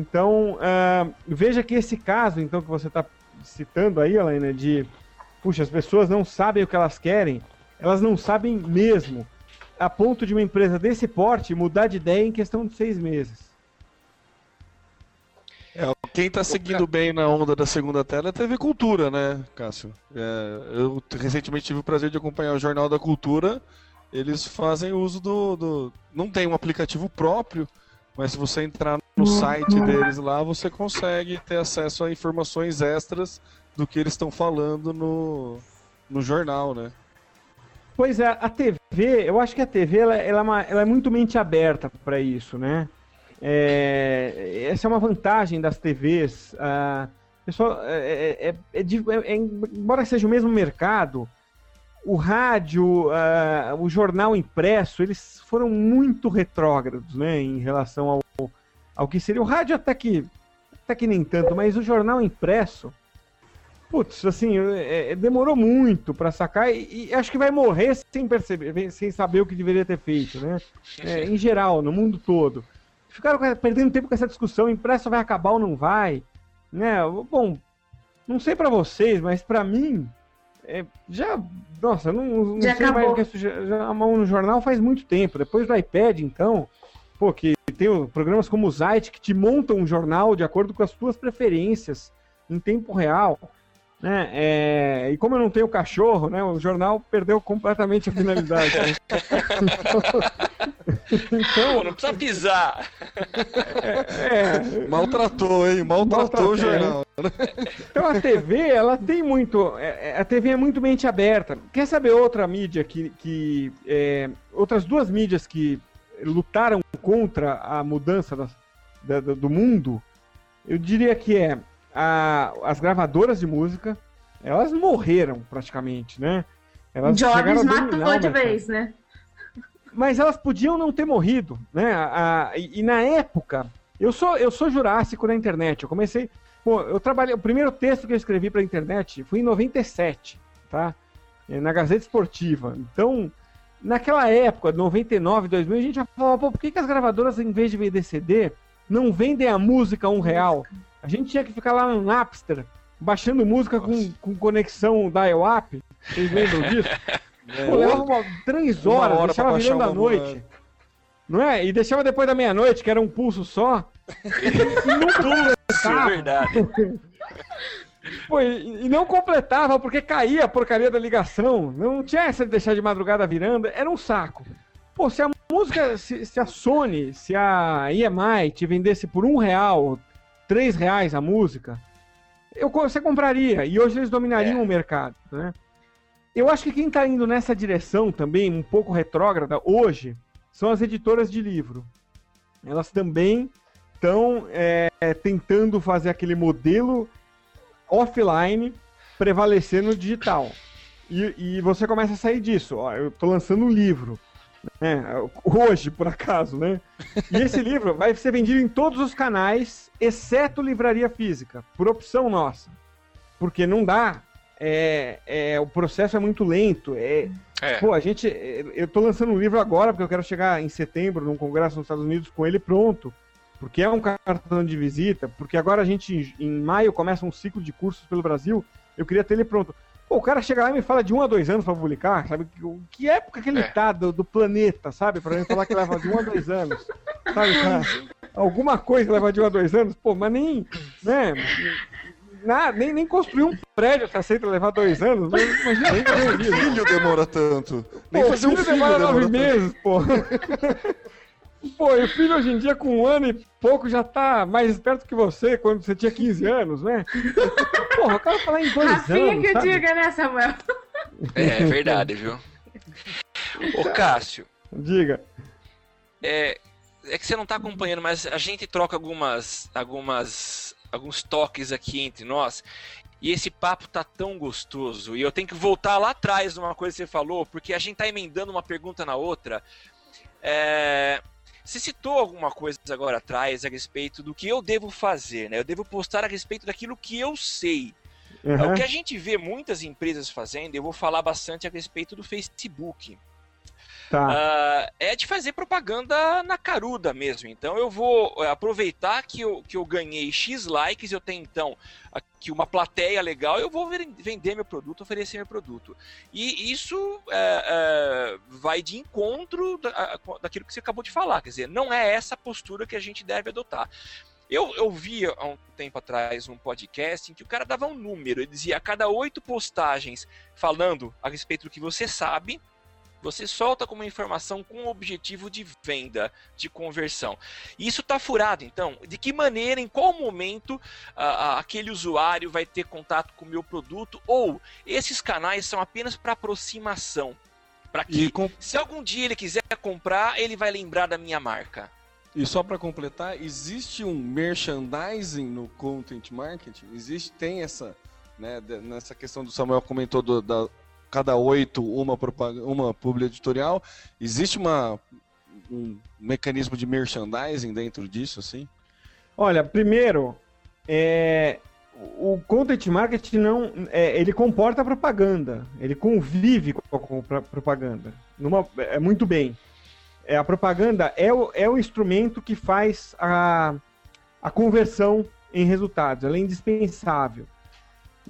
[SPEAKER 6] Então, uh, veja que esse caso, então, que você está citando aí, Helena, de puxa, as pessoas não sabem o que elas querem, elas não sabem mesmo, a ponto de uma empresa desse porte mudar de ideia em questão de seis meses.
[SPEAKER 5] É, quem está seguindo bem na onda da segunda tela é a TV Cultura, né, Cássio? É, eu recentemente tive o prazer de acompanhar o Jornal da Cultura. Eles fazem uso do, do. Não tem um aplicativo próprio, mas se você entrar no site deles lá, você consegue ter acesso a informações extras do que eles estão falando no, no jornal, né?
[SPEAKER 6] Pois é, a TV, eu acho que a TV ela, ela, é, uma, ela é muito mente aberta para isso, né? É, essa é uma vantagem das TVs. Ah, pessoal, é, é, é, é, embora seja o mesmo mercado, o rádio, ah, o jornal impresso, eles foram muito retrógrados, né, em relação ao, ao que seria o rádio até que até que nem tanto, mas o jornal impresso Putz, assim, é, é, demorou muito para sacar e, e, acho que vai morrer sem perceber, sem saber o que deveria ter feito, né? É, em geral, no mundo todo. Ficaram perdendo tempo com essa discussão, impresso vai acabar ou não vai, né? Bom, não sei para vocês, mas para mim, é, já, nossa, não, não sei acabou. mais que já, já no jornal faz muito tempo. Depois do iPad, então, pô, que tem programas como o Zite que te montam um jornal de acordo com as tuas preferências em tempo real. Né? É, e como eu não tenho cachorro, né, o jornal perdeu completamente a finalidade. Né?
[SPEAKER 3] então, não precisa pisar.
[SPEAKER 5] É, é, maltratou, hein? Maltratou, maltratou o jornal.
[SPEAKER 6] Então a TV, ela tem muito. É, é, a TV é muito mente aberta. Quer saber outra mídia que. que é, outras duas mídias que lutaram contra a mudança das, da, do mundo? Eu diria que é a, as gravadoras de música, elas morreram praticamente, né? Elas
[SPEAKER 4] Jobs matou de vez, né?
[SPEAKER 6] Mas elas podiam não ter morrido, né? A, a, e, e, na época, eu sou, eu sou jurássico na internet. Eu comecei. Pô, eu trabalhei. O primeiro texto que eu escrevi para a internet foi em 97, tá? É, na Gazeta Esportiva. Então, naquela época, 99, 2000, a gente já falava, pô, por que, que as gravadoras, em vez de vender CD, não vendem a música a um real? A gente tinha que ficar lá no Napster, baixando música com, com conexão dial-up. Vocês lembram disso? É. Pô, levava três horas, hora deixava virando a noite. Não é? E deixava depois da meia-noite, que era um pulso só. e não completava. É verdade. Pô, e, e não completava porque caía a porcaria da ligação. Não tinha essa de deixar de madrugada virando. Era um saco. Pô, se a música, se, se a Sony, se a EMI te vendesse por um real, 3 reais a música, eu, você compraria. E hoje eles dominariam é. o mercado, né? Eu acho que quem está indo nessa direção também, um pouco retrógrada, hoje, são as editoras de livro. Elas também estão é, tentando fazer aquele modelo offline prevalecer no digital. E, e, você começa a sair disso. Ó, eu estou lançando um livro. Né? Hoje, por acaso, né? E esse livro vai ser vendido em todos os canais, exceto livraria física, por opção nossa. Porque não dá. É, é, o processo é muito lento. É, é. Pô, a gente. Eu tô lançando um livro agora, porque eu quero chegar em setembro num congresso nos Estados Unidos com ele pronto. Porque é um cartão de visita, porque agora a gente, em maio, começa um ciclo de cursos pelo Brasil. Eu queria ter ele pronto. Pô, o cara chega lá e me fala de um a dois anos pra publicar, sabe? Que época que ele é. tá do, do, planeta, sabe? Pra mim falar que leva de um a dois anos. Sabe, cara? Alguma coisa leva de um a dois anos, pô, mas nem. Né? Nada, nem, nem construir um prédio que aceita levar dois anos. Imagina,
[SPEAKER 5] nem fazer filho demora tanto. Nem
[SPEAKER 6] pô, fazer um filho demora nove meses, pô. Pô, e o filho hoje em dia, com um ano e pouco, já tá mais esperto que você quando você tinha 15 anos, né? Porra, o cara falar em dois Rafinha anos.
[SPEAKER 4] que sabe? diga, né, Samuel?
[SPEAKER 3] É, é verdade, viu? Ô, Cássio.
[SPEAKER 6] Diga.
[SPEAKER 3] É, é que você não tá acompanhando, mas a gente troca algumas, algumas, alguns toques aqui entre nós. E esse papo tá tão gostoso. E eu tenho que voltar lá atrás numa coisa que você falou, porque a gente tá emendando uma pergunta na outra. É... Você citou alguma coisa agora atrás a respeito do que eu devo fazer, né? Eu devo postar a respeito daquilo que eu sei.
[SPEAKER 6] Uhum.
[SPEAKER 3] O que a gente vê muitas empresas fazendo, eu vou falar bastante a respeito do Facebook.
[SPEAKER 6] Tá.
[SPEAKER 3] Ah, é de fazer propaganda na caruda mesmo. Então eu vou é, aproveitar que eu, que eu ganhei X likes, eu tenho então aqui uma plateia legal, eu vou vender meu produto, oferecer meu produto. E isso é, é, vai de encontro da- daquilo que você acabou de falar. Quer dizer, não é essa postura que a gente deve adotar. Eu, eu vi há um tempo atrás um podcast em que o cara dava um número, ele dizia a cada oito postagens falando a respeito do que você sabe, você solta como informação com o objetivo de venda, de conversão. Isso está furado, então. De que maneira, em qual momento ah, aquele usuário vai ter contato com o meu produto? Ou esses canais são apenas para aproximação? Para que,
[SPEAKER 5] com-
[SPEAKER 3] se algum dia ele quiser comprar, ele vai lembrar da minha marca.
[SPEAKER 5] e só para completar, existe um merchandising no content marketing? Existe, tem essa, né, nessa questão do Samuel comentou do, da cada oito uma uma publi editorial. Existe uma um mecanismo de merchandising dentro disso, assim?
[SPEAKER 6] Olha, primeiro, é, o content marketing não, é, ele comporta propaganda, ele convive com a com a propaganda, numa, é muito bem. É, a propaganda é o, é o instrumento que faz a, a conversão em resultados, ela é indispensável.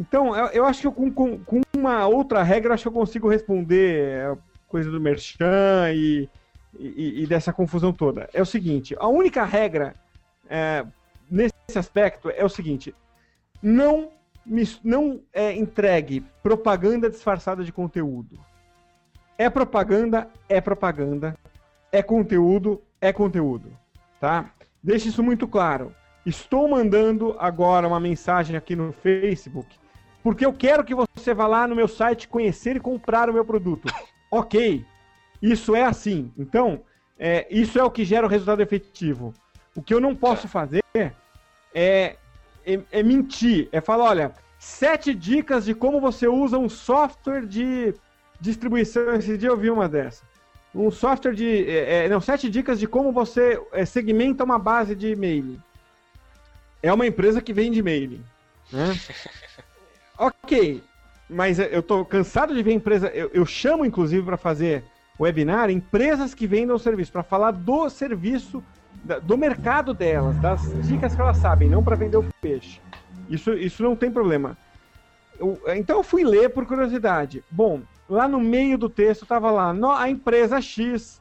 [SPEAKER 6] Então, eu, eu acho que com, com, com uma outra regra, acho que eu consigo responder é, coisa do merchan e, e, e dessa confusão toda. É o seguinte, a única regra é, nesse aspecto é o seguinte: não, não é, entregue propaganda disfarçada de conteúdo. É propaganda, é propaganda. É conteúdo, é conteúdo. Tá? Deixe isso muito claro. Estou mandando agora uma mensagem aqui no Facebook porque eu quero que você vá lá no meu site conhecer e comprar o meu produto. Ok, isso é assim. Então, é, isso é o que gera o resultado efetivo. O que eu não posso fazer é, é, é mentir. É falar, olha, sete dicas de como você usa um software de distribuição. Esse dia eu vi uma dessa. Um software de. é, é, não, sete dicas de como você é, segmenta uma base de e-mail. É uma empresa que vende e-mail. Né? ok, mas eu tô cansado de ver empresa. Eu, eu chamo, inclusive, para fazer webinar empresas que vendam o serviço, para falar do serviço, do mercado delas, das dicas que elas sabem, não para vender o peixe. Isso, isso não tem problema. Eu- então eu fui ler por curiosidade. Bom, lá no meio do texto tava lá, "No- a empresa X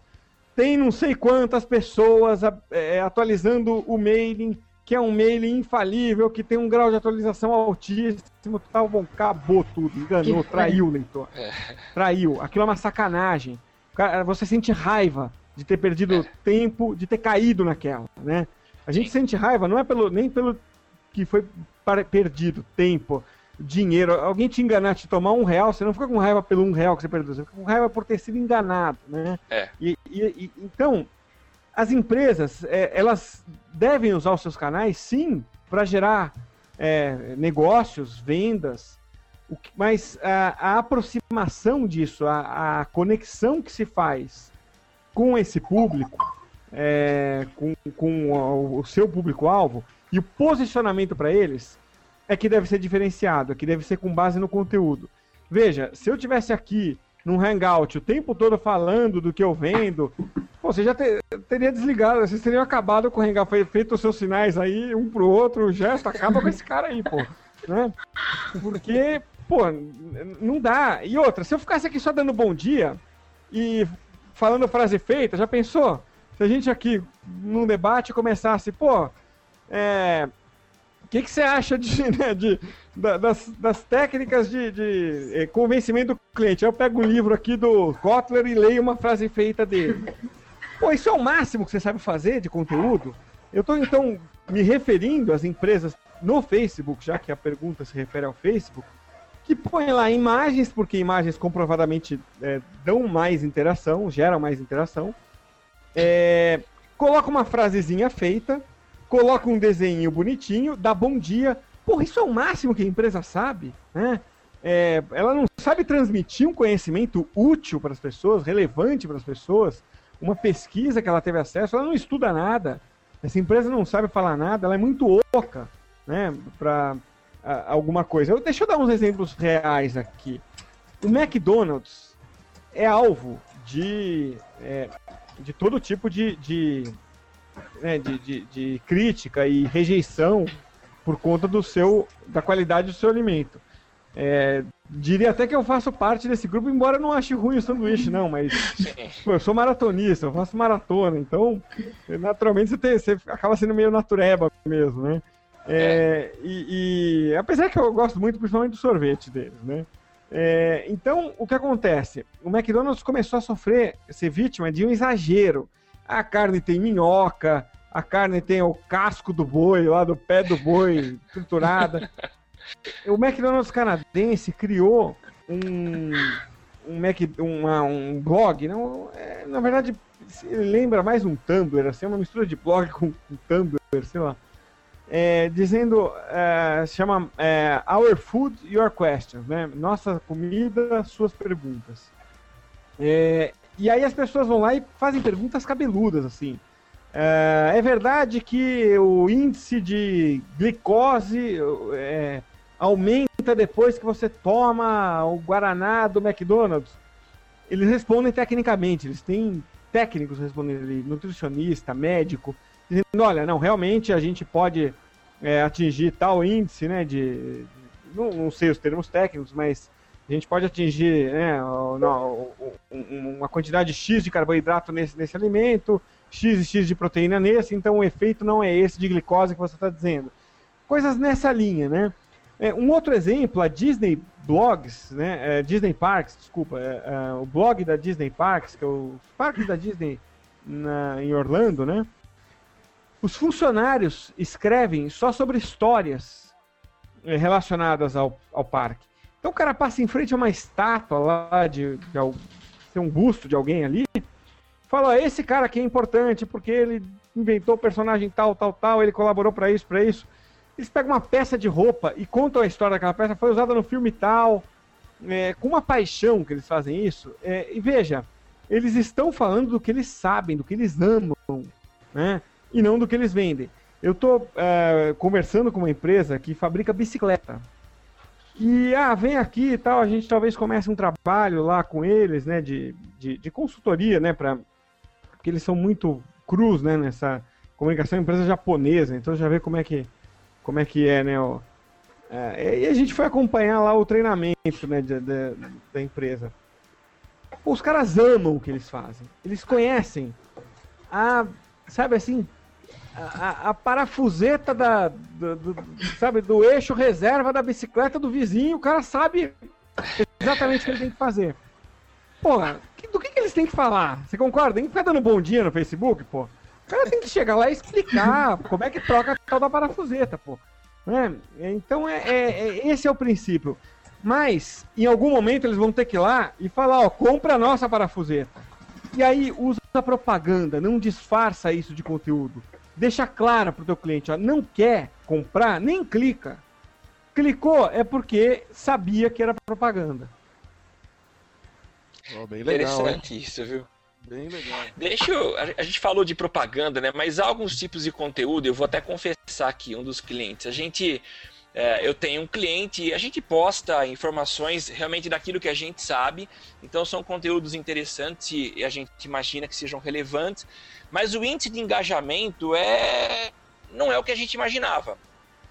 [SPEAKER 6] tem não sei quantas pessoas é, atualizando o mailing, que é um mailing infalível, que tem um grau de atualização altíssimo, tal, bom, acabou tudo, enganou, traiu o leitor. Traiu. Aquilo é uma sacanagem. Você sente raiva de ter perdido tempo, de ter caído naquela, né? A gente sente raiva não é pelo nem pelo que foi perdido, tempo, dinheiro. Alguém te enganar, te tomar um real, você não fica com raiva pelo um real que você perdeu, você fica com raiva por ter sido enganado, né?
[SPEAKER 3] É.
[SPEAKER 6] E, e- e- então, as empresas, é, elas devem usar os seus canais, sim, para gerar é, negócios, vendas, que- mas a, a aproximação disso, a, a conexão que se faz com esse público, é, com, com o, o seu público-alvo e o posicionamento para eles é que deve ser diferenciado, é que deve ser com base no conteúdo. Veja, se eu tivesse aqui num hangout o tempo todo falando do que eu vendo, pô, você já te- teria desligado, vocês teriam acabado com o hangout, fe- feito os seus sinais aí, um pro outro, o gesto, acaba com esse cara aí, pô. Né? Porque, pô, não dá. E outra, se eu ficasse aqui só dando bom dia e falando frase feita, já pensou? Se a gente aqui num debate começasse, pô, é, o que, que você acha de, né, de- da- das, das técnicas de, de, eh, convencimento do cliente? Eu pego o livro aqui do Kotler e leio uma frase feita dele. Pô, isso é o máximo que você sabe fazer de conteúdo? Eu estou, então, me referindo às empresas no Facebook, já que a pergunta se refere ao Facebook, que põem lá imagens, porque imagens comprovadamente eh, dão mais interação, geram mais interação. É, coloca uma frasezinha feita, coloca um desenho bonitinho, dá bom dia, Porra, isso é o máximo que a empresa sabe, né? É, ela não sabe transmitir um conhecimento útil para as pessoas, relevante para as pessoas, uma pesquisa que ela teve acesso, ela não estuda nada. Essa empresa não sabe falar nada, ela é muito oca, né, para alguma coisa. Eu, deixa eu dar uns exemplos reais aqui. O McDonald's é alvo de, é, de todo tipo de, de, né, de, de, de crítica e rejeição por conta do seu, da qualidade do seu alimento. É, diria até que eu faço parte desse grupo, embora eu não ache ruim o sanduíche, não, mas pô, eu sou maratonista, eu faço maratona, então naturalmente você, tem, você acaba sendo meio natureba mesmo, né? É, e, e, apesar que eu gosto muito, principalmente do sorvete deles, né? É, então, o que acontece? O McDonald's começou a sofrer, ser vítima de um exagero. A carne tem minhoca, a carne tem o casco do boi, lá do pé do boi, triturada. o McDonald's canadense criou um, um, Mac, uma, um blog, não, é, na verdade, lembra mais um Tumblr, assim, uma mistura de blog com, com Tumblr, sei lá. É, dizendo, é, se chama é, Our Food, Your Questions, né? Nossa comida, suas perguntas. É, e aí as pessoas vão lá e fazem perguntas cabeludas, assim. É, é verdade que o índice de glicose é, aumenta depois que você toma o Guaraná do McDonald's? Eles respondem tecnicamente, eles têm técnicos respondendo ali, nutricionista, médico, dizendo, olha, não, realmente a gente pode é, atingir tal índice, né, de, não, não, sei os termos técnicos, mas a gente pode atingir né, uma quantidade X de carboidrato nesse, nesse alimento, X e X de proteína nesse, então o efeito não é esse de glicose que você está dizendo. Coisas nessa linha, né? É, um outro exemplo, a Disney Blogs, né? É, Disney Parks, desculpa, é, o blog da Disney Parks, que é os parques da Disney na, em Orlando, né? Os funcionários escrevem só sobre histórias relacionadas ao, ao parque. Então o cara passa em frente a uma estátua lá de, de, de um busto de alguém ali, fala: esse cara aqui é importante porque ele inventou o personagem tal, tal, tal, ele colaborou para isso, para isso. Eles pegam uma peça de roupa e contam a história daquela peça, foi usada no filme tal, é, com uma paixão que eles fazem isso. É, e veja, eles estão falando do que eles sabem, do que eles amam, né? E não do que eles vendem. Eu estou é, conversando com uma empresa que fabrica bicicleta. E, ah, vem aqui e tal, a gente talvez comece um trabalho lá com eles, né, de, de, de consultoria, né, pra, porque eles são muito crus, né, nessa comunicação, empresa japonesa, então já vê como é que como é que é, né? Ó. É, e a gente foi acompanhar lá o treinamento né, de, de, da empresa. Os caras amam o que eles fazem. Eles conhecem a, sabe assim, a, a parafuseta da, do, do, sabe, do eixo reserva da bicicleta do vizinho. O cara sabe exatamente o que ele tem que fazer. Porra, do que, que eles têm que falar? Você concorda? Tem que ficar dando bom dia no Facebook, pô. O cara tem que chegar lá e explicar como é que troca a tal da parafuseta, pô. Né? Então, é, é, é, esse é o princípio. Mas, em algum momento, eles vão ter que ir lá e falar, ó, compra a nossa parafuseta. E aí, usa propaganda, não disfarça isso de conteúdo. Deixa claro pro teu cliente, ó, não quer comprar, nem clica. Clicou é porque sabia que era propaganda.
[SPEAKER 3] Oh, bem legal, Interessante hein? isso, viu? Bem legal. Deixa eu, a, gente falou de propaganda, né? Mas há alguns tipos de conteúdo, eu vou até confessar aqui, um dos clientes. A gente. É, eu tenho um cliente e a gente posta informações realmente daquilo que a gente sabe. Então são conteúdos interessantes e a gente imagina que sejam relevantes. Mas o índice de engajamento é não é o que a gente imaginava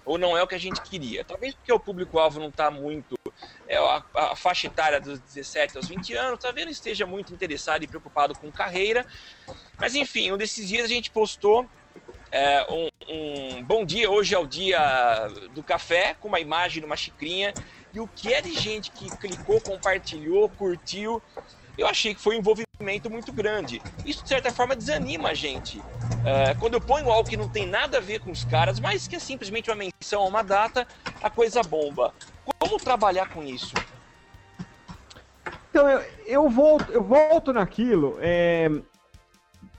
[SPEAKER 3] ou não é o que a gente queria. Talvez porque o público-alvo não está muito. É, a, a, faixa etária dos 17 aos 20 anos, talvez não esteja muito interessado e preocupado com carreira. Mas enfim, um desses dias a gente postou é, um, um, bom dia, hoje é o dia do café, com uma imagem numa xicrinha. E o que é de gente que clicou, compartilhou, curtiu eu achei que foi um envolvimento muito grande. Isso, de certa forma, desanima a gente. É, quando eu ponho algo que não tem nada a ver com os caras, mas que é simplesmente uma menção a uma data, a coisa bomba. Como trabalhar com isso?
[SPEAKER 6] Então, eu, eu volto, eu volto naquilo. É,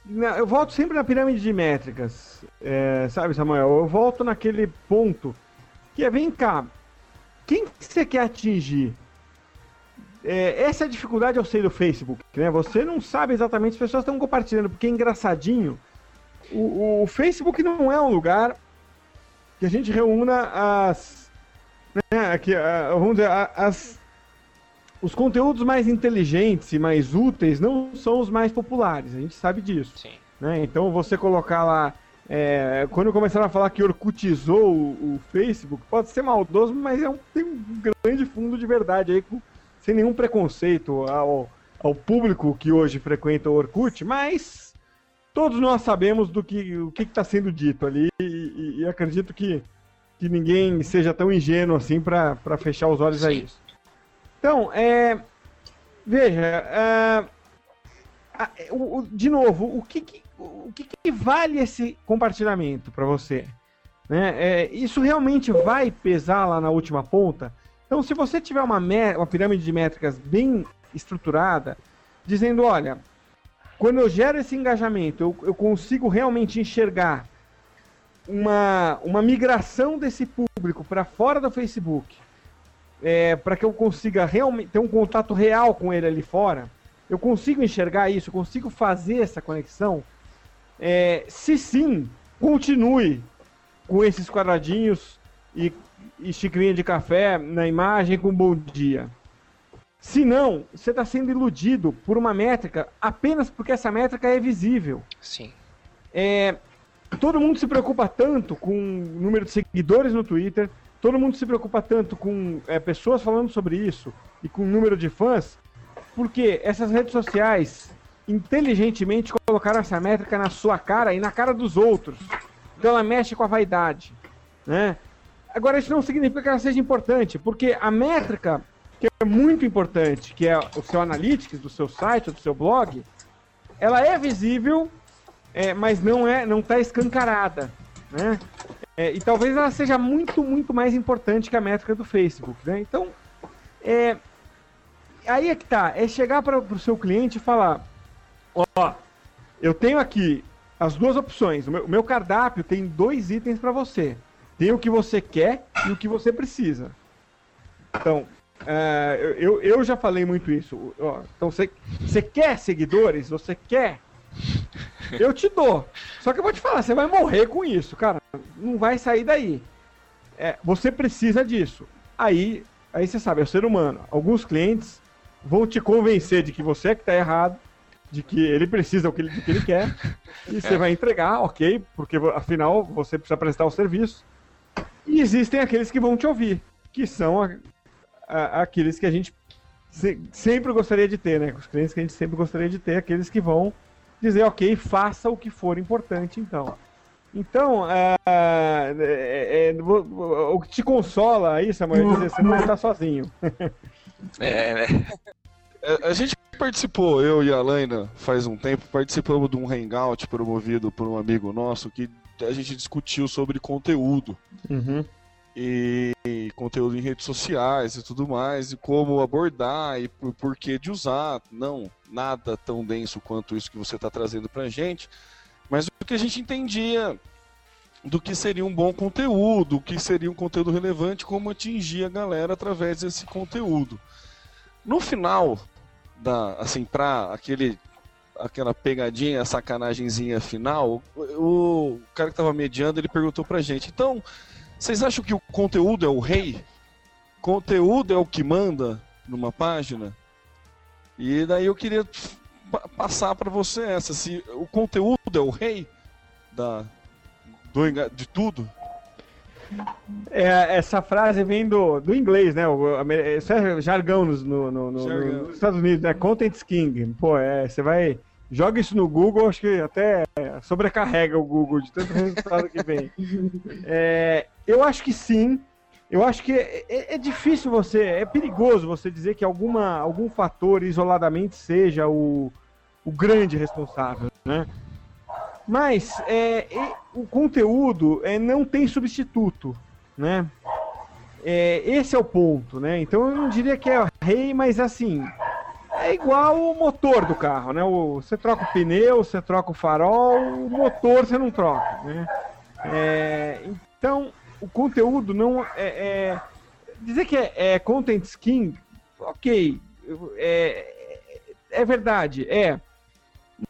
[SPEAKER 6] eu volto sempre na pirâmide de métricas, é, sabe, Samuel? Eu volto naquele ponto Que é, vem cá, quem que você quer atingir? É, essa é a dificuldade, eu sei, do Facebook, né? Você não sabe exatamente, as pessoas estão compartilhando, porque é engraçadinho. O, o Facebook não é um lugar que a gente reúna as. Né, a- vamos dizer, as. Os conteúdos mais inteligentes e mais úteis não são os mais populares, a gente sabe disso.
[SPEAKER 3] Sim.
[SPEAKER 6] né? Então você colocar lá. é, quando começaram a falar que orcutizou o, o Facebook, pode ser maldoso, mas é um, tem um grande fundo de verdade aí, com- sem nenhum preconceito ao, ao público que hoje frequenta o Orkut, mas todos nós sabemos do que o que está sendo dito ali e, e- e acredito que, que ninguém seja tão ingênuo assim para fechar os olhos a
[SPEAKER 3] Sim.
[SPEAKER 6] isso. Então, é, veja, é, de novo, o que, que- o que, que vale esse compartilhamento para você? Né? É, isso realmente vai pesar lá na última ponta? Então, se você tiver uma, uma pirâmide de métricas bem estruturada, dizendo, olha, quando eu gero esse engajamento, eu, eu consigo realmente enxergar uma, uma migração desse público para fora do Facebook, é, para que eu consiga realmente ter um contato real com ele ali fora, eu consigo enxergar isso, eu consigo fazer essa conexão. É, se sim, continue com esses quadradinhos e, e xicrinha de café na imagem com bom dia. Se não, você está sendo iludido por uma métrica apenas porque essa métrica é visível.
[SPEAKER 3] Sim.
[SPEAKER 6] É, todo mundo se preocupa tanto com o número de seguidores no Twitter, todo mundo se preocupa tanto com é, pessoas falando sobre isso e com o número de fãs, porque essas redes sociais inteligentemente colocaram essa métrica na sua cara e na cara dos outros. Então ela mexe com a vaidade, né? Agora isso não significa que ela seja importante, porque a métrica que é muito importante, que é o seu analytics do seu site, do seu blog, ela é visível é, mas não é, não está escancarada, né? É, e talvez ela seja muito, muito mais importante que a métrica do Facebook, né? Então, é, aí é que tá, é chegar para o seu cliente e falar, ó, eu tenho aqui as duas opções, o meu, meu cardápio tem dois itens para você, tem o que você quer e o que você precisa. Então, é, eu, eu já falei muito isso. ó, então, você quer seguidores? Você quer eu te dou. Só que eu vou te falar, você vai morrer com isso, cara. Não vai sair daí. É, você precisa disso. Aí, aí você sabe, é o ser humano. Alguns clientes vão te convencer de que você é que tá errado, de que ele precisa do que ele, do que ele quer, e você vai entregar, ok, porque afinal você precisa prestar o serviço. E existem aqueles que vão te ouvir, que são a- a- aqueles que a gente se- sempre gostaria de ter, né? Os clientes que a gente sempre gostaria de ter, aqueles que vão dizer, ok, faça o que for importante, então. Então, é- é- vo- o que te consola aí, Samuel, é dizer, você não está sozinho.
[SPEAKER 3] É, né?
[SPEAKER 5] É, A gente participou, eu e a Laina, faz um tempo, participamos de um hangout promovido por um amigo nosso que a gente discutiu sobre conteúdo. E conteúdo em redes sociais e tudo mais, e como abordar e por, que de usar. Não, nada tão denso quanto isso que você está trazendo pra gente, mas o que a gente entendia do que seria um bom conteúdo, o que seria um conteúdo relevante, como atingir a galera através desse conteúdo. No final, da, assim, pra aquele, aquela pegadinha, sacanagemzinha final, o, o cara que tava mediando, ele perguntou pra gente, então, vocês acham que o conteúdo é o rei? Conteúdo é o que manda numa página? E daí eu queria pa- passar para você essa, se o conteúdo é o rei da, do de tudo?
[SPEAKER 6] É, essa frase vem do, do inglês, né? Isso é jargão nos, no, no- no-
[SPEAKER 5] Jargão.
[SPEAKER 6] nos Estados Unidos, né? Content King. Pô, é, você vai. Joga isso no Google, acho que até sobrecarrega o Google de tanto resultado que vem. É, eu acho que sim. Eu acho que é, é- é difícil você, é perigoso você dizer que alguma, algum fator isoladamente seja o, o grande responsável, né? Mas é, e- o conteúdo é, não tem substituto, né? É, esse é o ponto, né? Então eu não diria que é rei, mas assim, é igual o motor do carro, né? O, você troca o pneu, você troca o farol, o motor você não troca, né? É, então, o conteúdo não é, é dizer que é, é content skin, ok, é, é verdade, é.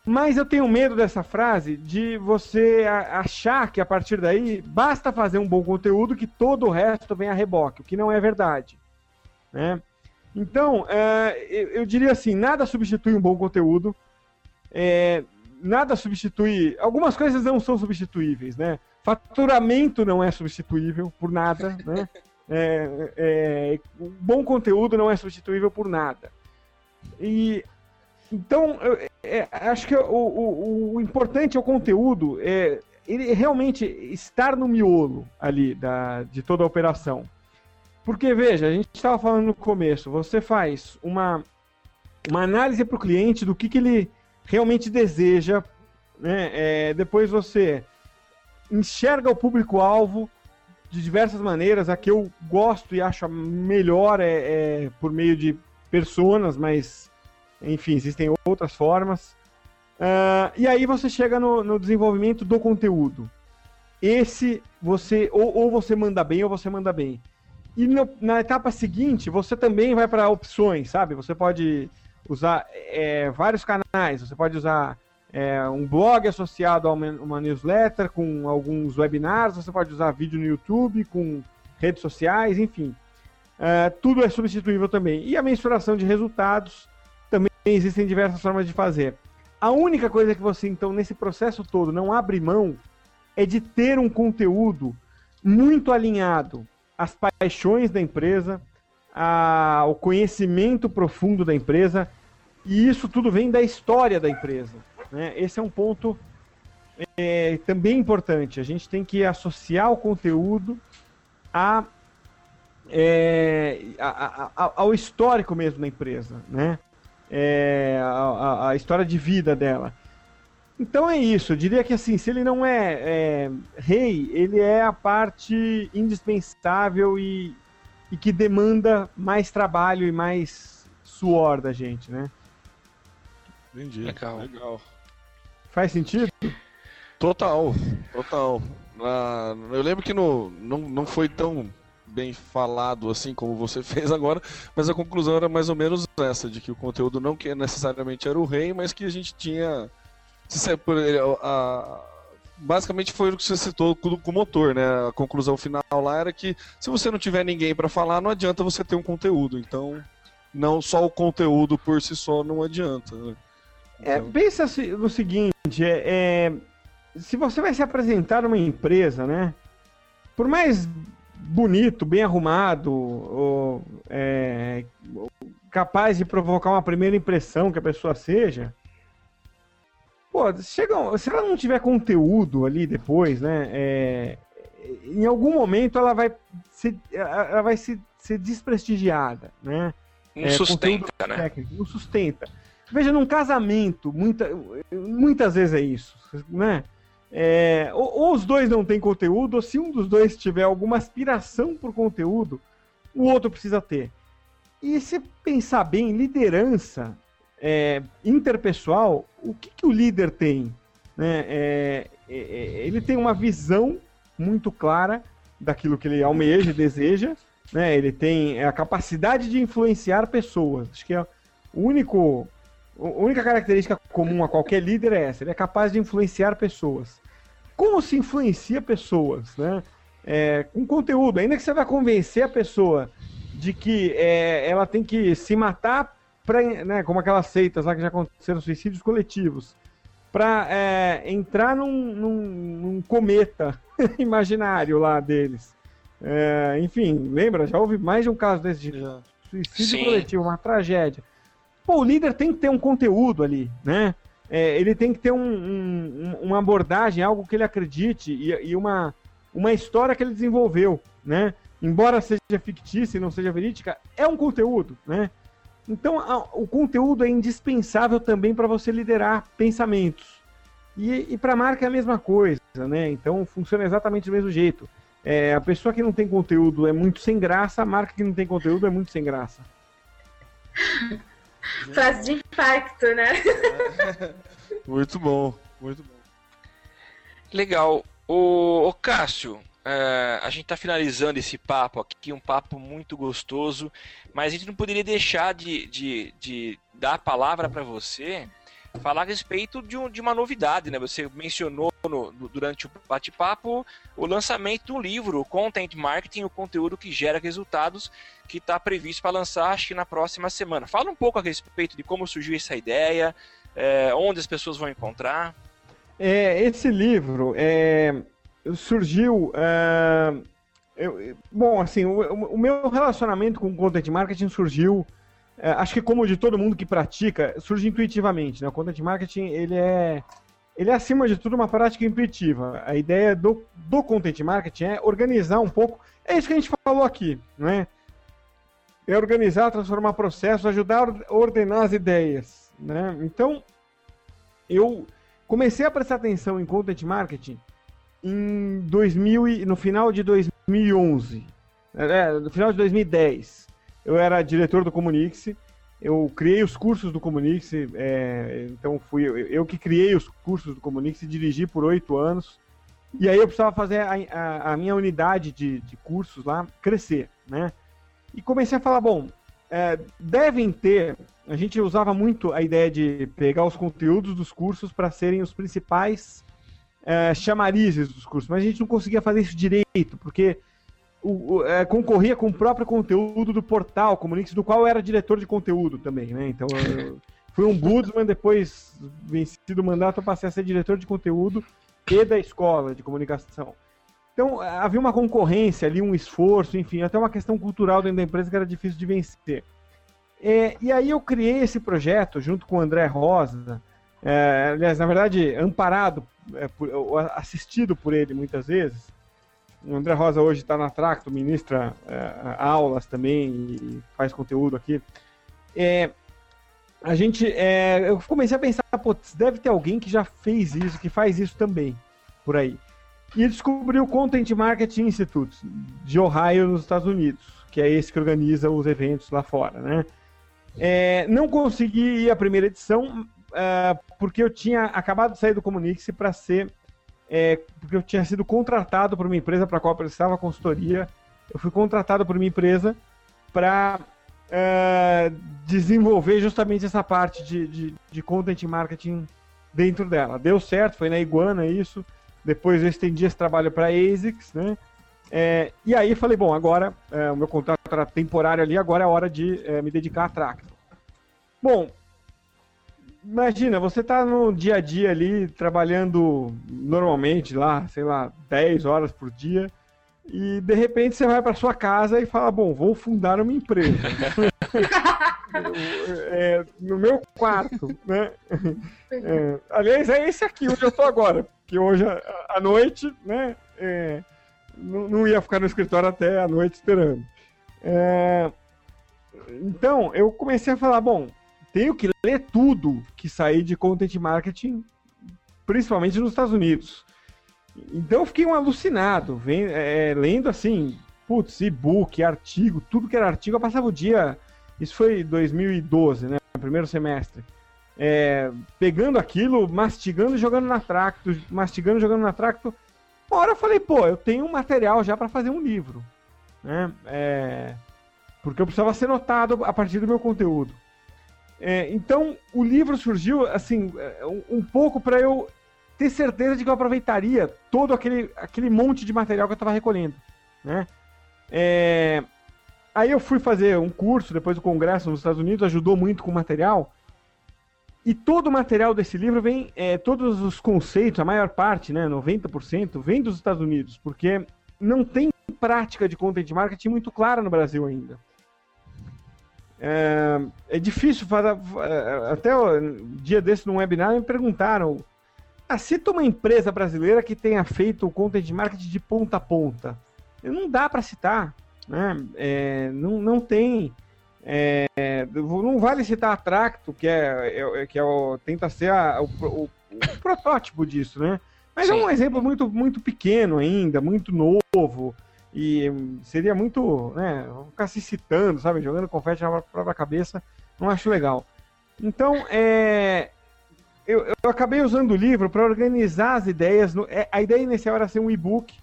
[SPEAKER 6] Mas eu tenho medo dessa frase de você achar que a partir daí basta fazer um bom conteúdo que todo o resto vem a reboque, o que não é verdade. Né? Então, é, eu, diria assim: nada substitui um bom conteúdo, é, nada substitui. Algumas coisas não são substituíveis, né? Faturamento não é substituível por nada, né? É, é, bom conteúdo não é substituível por nada. E então, eu, é, acho que o, o, o, importante é o conteúdo, é ele realmente estar no miolo ali da, de toda a operação. Porque, veja, a gente estava falando no começo, você faz uma, uma análise para o cliente do que, que ele realmente deseja, né? É, depois você enxerga o público-alvo de diversas maneiras. A que eu gosto e acho melhor é, é por meio de personas, mas enfim, existem outras formas. Uh, e aí você chega no, no, desenvolvimento do conteúdo. Esse você ou, ou, você manda bem ou você manda bem. E no, na etapa seguinte você também vai para opções, sabe? Você pode usar é, vários canais. Você pode usar é, um blog associado a uma, uma, newsletter com alguns webinars. Você pode usar vídeo no YouTube com redes sociais, enfim. Uh, tudo é substituível também. E a mensuração de resultados existem diversas formas de fazer. A única coisa que você, então, nesse processo todo, não abre mão é de ter um conteúdo muito alinhado às paixões da empresa, ao conhecimento profundo da empresa, e isso tudo vem da história da empresa. Né? Esse é um ponto é, também importante. A gente tem que associar o conteúdo a, é, a, a, ao histórico mesmo da empresa. Né? é, a, a, história de vida dela. Então é isso, eu diria que assim, se ele não é, é rei, ele é a parte indispensável e, e que demanda mais trabalho e mais suor da gente, né?
[SPEAKER 5] Entendi. Legal. Legal.
[SPEAKER 6] Faz sentido?
[SPEAKER 5] Total, total. Eu lembro que no, não, não foi tão bem falado assim como você fez agora, mas a conclusão era mais ou menos essa, de que o conteúdo não que necessariamente era o rei, mas que a gente tinha. A, basicamente foi o que você citou com o motor, né? A conclusão final lá era que se você não tiver ninguém para falar, não adianta você ter um conteúdo. Então, não só o conteúdo por si só não adianta. Né?
[SPEAKER 6] É, então... Pensa no seguinte, é, é, se você vai se apresentar uma empresa, né? Por mais bonito, bem arrumado, ou, é, capaz de provocar uma primeira impressão que a pessoa seja. Pô, chega, se ela não tiver conteúdo ali depois, né? É, em algum momento ela vai ser, ela vai ser desprestigiada, né?
[SPEAKER 3] Não é, sustenta, né?
[SPEAKER 6] Técnico, não sustenta. Veja, num casamento, muita, muitas vezes é isso, né? É, ou, ou, os dois não têm conteúdo, ou se um dos dois tiver alguma aspiração por conteúdo, o outro precisa ter. E se pensar bem, liderança é, interpessoal, o que, que o líder tem? Né? É, é, é ele tem uma visão muito clara daquilo que ele almeja e deseja, né? ele tem a capacidade de influenciar pessoas. Acho que é o único a única característica comum a qualquer líder é essa, ele é capaz de influenciar pessoas. Como se influencia pessoas, né? É, com conteúdo, ainda que você vai convencer a pessoa de que é, ela tem que se matar, pra, né, como aquelas seitas lá que já aconteceram, suicídios coletivos, para é, entrar num, num, num cometa imaginário lá deles. É, enfim, lembra? Já houve mais de um caso desse de suicídio Sim. coletivo, uma tragédia. Pô, o líder tem que ter um conteúdo ali, né? É, ele tem que ter um, um, uma abordagem, algo que ele acredite e, e, uma, uma história que ele desenvolveu, né? Embora seja fictícia e não seja verídica, é um conteúdo, né? Então, a, o conteúdo é indispensável também para você liderar pensamentos. E, e para a marca é a mesma coisa, né? Então, funciona exatamente do mesmo jeito. É, a pessoa que não tem conteúdo é muito sem graça, a marca que não tem conteúdo é muito sem graça.
[SPEAKER 4] Frase de impacto, né?
[SPEAKER 5] muito bom, muito bom.
[SPEAKER 3] Legal. O, o Cássio, é, a gente está finalizando esse papo aqui, um papo muito gostoso, mas a gente não poderia deixar de, de, de dar a palavra para você falar a respeito de, um, de, uma novidade, né? Você mencionou no, no, durante o bate-papo o lançamento do livro Content Marketing, o conteúdo que gera resultados, que está previsto para lançar acho que na próxima semana. Fala um pouco a respeito de como surgiu essa ideia, é, onde as pessoas vão encontrar.
[SPEAKER 6] É, esse livro é, surgiu. É, eu, bom, assim, o, o, meu relacionamento com content marketing surgiu. É, acho que como de todo mundo que pratica, surge intuitivamente. Né? O content marketing ele é, ele é acima de tudo uma prática intuitiva. A ideia do, do content marketing é organizar um pouco. É isso que a gente falou aqui, né? É organizar, transformar processos, ajudar a ordenar as ideias, né? Então, eu comecei a prestar atenção em content marketing em 2000 no final de 2011, é, no final de 2010. Eu era diretor do Comunix, eu criei os cursos do Comunix, é, então fui eu, eu, que criei os cursos do Comunix e dirigi por oito anos. E aí eu precisava fazer a, a, a minha unidade de, de, cursos lá crescer, né? E comecei a falar, bom, é, devem ter. A gente usava muito a ideia de pegar os conteúdos dos cursos para serem os principais é, chamarizes dos cursos, mas a gente não conseguia fazer isso direito, porque o, o, é, concorria com o próprio conteúdo do portal Comunix, do qual eu era diretor de conteúdo também, né? Então eu fui um Budsman, depois vencido o mandato, eu passei a ser diretor de conteúdo e da escola de comunicação. Então havia uma concorrência ali, um esforço, enfim, até uma questão cultural dentro da empresa que era difícil de vencer. É, e aí eu criei esse projeto junto com o André Rosa, é, aliás, na verdade, amparado, é, por, assistido por ele muitas vezes. O André Rosa hoje está na Tracto, ministra é, aulas também e faz conteúdo aqui. É, a gente, é, eu comecei a pensar, putz, deve ter alguém que já fez isso, que faz isso também, por aí. E descobri o Content Marketing Institute de Ohio, nos Estados Unidos, que é esse que organiza os eventos lá fora, né? É, não consegui ir à primeira edição, uh, porque eu tinha acabado de sair do Comunix para ser. É, porque eu tinha sido contratado por uma empresa para a qual eu precisava consultoria. Eu fui contratado por uma empresa para é, desenvolver justamente essa parte de, de, de, content marketing dentro dela. Deu certo, foi na Iguana isso. Depois eu estendi esse trabalho para a ASICS, né? É, e aí falei, bom, agora é, o meu contrato era temporário ali, agora é hora de é, me dedicar a Tracto. Bom, imagina, você tá no dia a dia ali, trabalhando normalmente lá, sei lá, 10 horas por dia, e de repente você vai para sua casa e fala, bom, vou fundar uma empresa. é, no meu quarto, né? É, aliás, é esse aqui onde eu tô agora, que hoje à noite, né? É, não, não, ia ficar no escritório até a noite esperando. É, então, eu comecei a falar, bom, tenho que ler tudo que sair de content marketing, principalmente nos Estados Unidos. Então eu fiquei um alucinado, vem, é, lendo assim, putz, e-book, artigo, tudo que era artigo, eu passava o dia, isso foi 2012, né, primeiro semestre, é, pegando aquilo, mastigando e jogando na tracto, mastigando e jogando na tracto. Uma hora eu falei, pô, eu tenho um material já para fazer um livro, né, é, porque eu precisava ser notado a partir do meu conteúdo. É, então, o livro surgiu, assim, é, um, um pouco para eu ter certeza de que eu aproveitaria todo aquele, aquele monte de material que eu estava recolhendo, né? É, aí eu fui fazer um curso depois do congresso nos Estados Unidos, ajudou muito com o material. E todo o material desse livro vem, é, todos os conceitos, a maior parte, né, 90%, vem dos Estados Unidos, porque não tem prática de content marketing muito clara no Brasil ainda. É, é difícil fazer. É, até o dia desse num webinar me perguntaram: ah, cita uma empresa brasileira que tenha feito o content marketing de ponta a ponta. Não dá para citar, né? É, não, não tem. É, não vale citar a Tracto, que é, é, que é o, tenta ser a, o, o, o, protótipo disso, né? Mas Sim. é um exemplo muito, muito pequeno ainda, muito novo. E seria muito, né, ficar se citando, sabe, jogando confete na própria cabeça, não acho legal. Então, é, eu, eu acabei usando o livro para organizar as ideias. No, é, a ideia inicial era ser um e-book,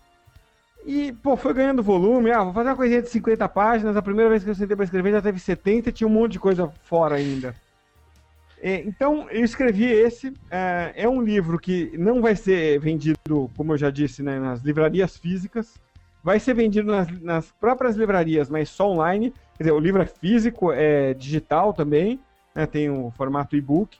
[SPEAKER 6] E, pô, foi ganhando volume. Ah, vou fazer uma coisinha de 50 páginas. A primeira vez que eu sentei pra escrever já teve 70 tinha um monte de coisa fora ainda. É, então, eu escrevi esse. É, é, um livro que não vai ser vendido, como eu já disse, né, nas livrarias físicas. Vai ser vendido nas, nas próprias livrarias, mas só online. Quer dizer, o livro é físico, é digital também, né, tem o formato e-book.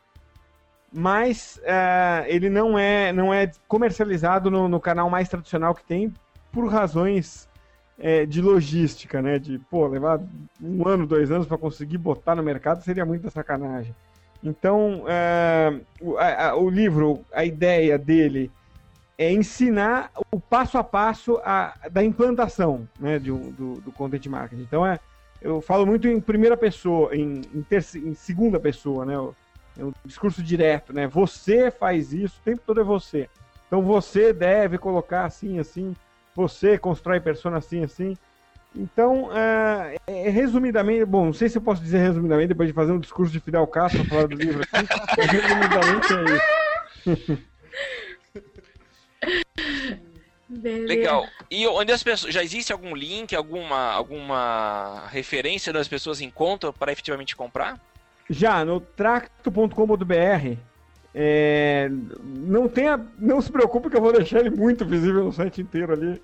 [SPEAKER 6] Mas é, ele não é, não é comercializado no, no canal mais tradicional que tem, por razões é, de logística, né? De, pô, levar um ano, dois anos para conseguir botar no mercado seria muita sacanagem. Então, é, o, a, o, livro, a ideia dele é ensinar o passo a passo a, da implantação né, de do, do content marketing. Então, é, eu falo muito em primeira pessoa, em, em, em segunda pessoa, né? É um discurso direto, né? Você faz isso, o tempo todo é você. Então, você deve colocar assim, assim você constrói persona assim, assim. Então, é, é, resumidamente, bom, não sei se eu posso dizer resumidamente, depois de fazer um discurso de Fidel Castro falar do livro aqui, resumidamente é isso.
[SPEAKER 3] Beleza. Legal. E onde as pessoas. Já existe algum link, alguma, alguma referência das pessoas encontram para efetivamente comprar?
[SPEAKER 6] Já, no tracto.com.br é, não tenha, não se preocupe que eu vou deixar ele muito visível no site inteiro ali.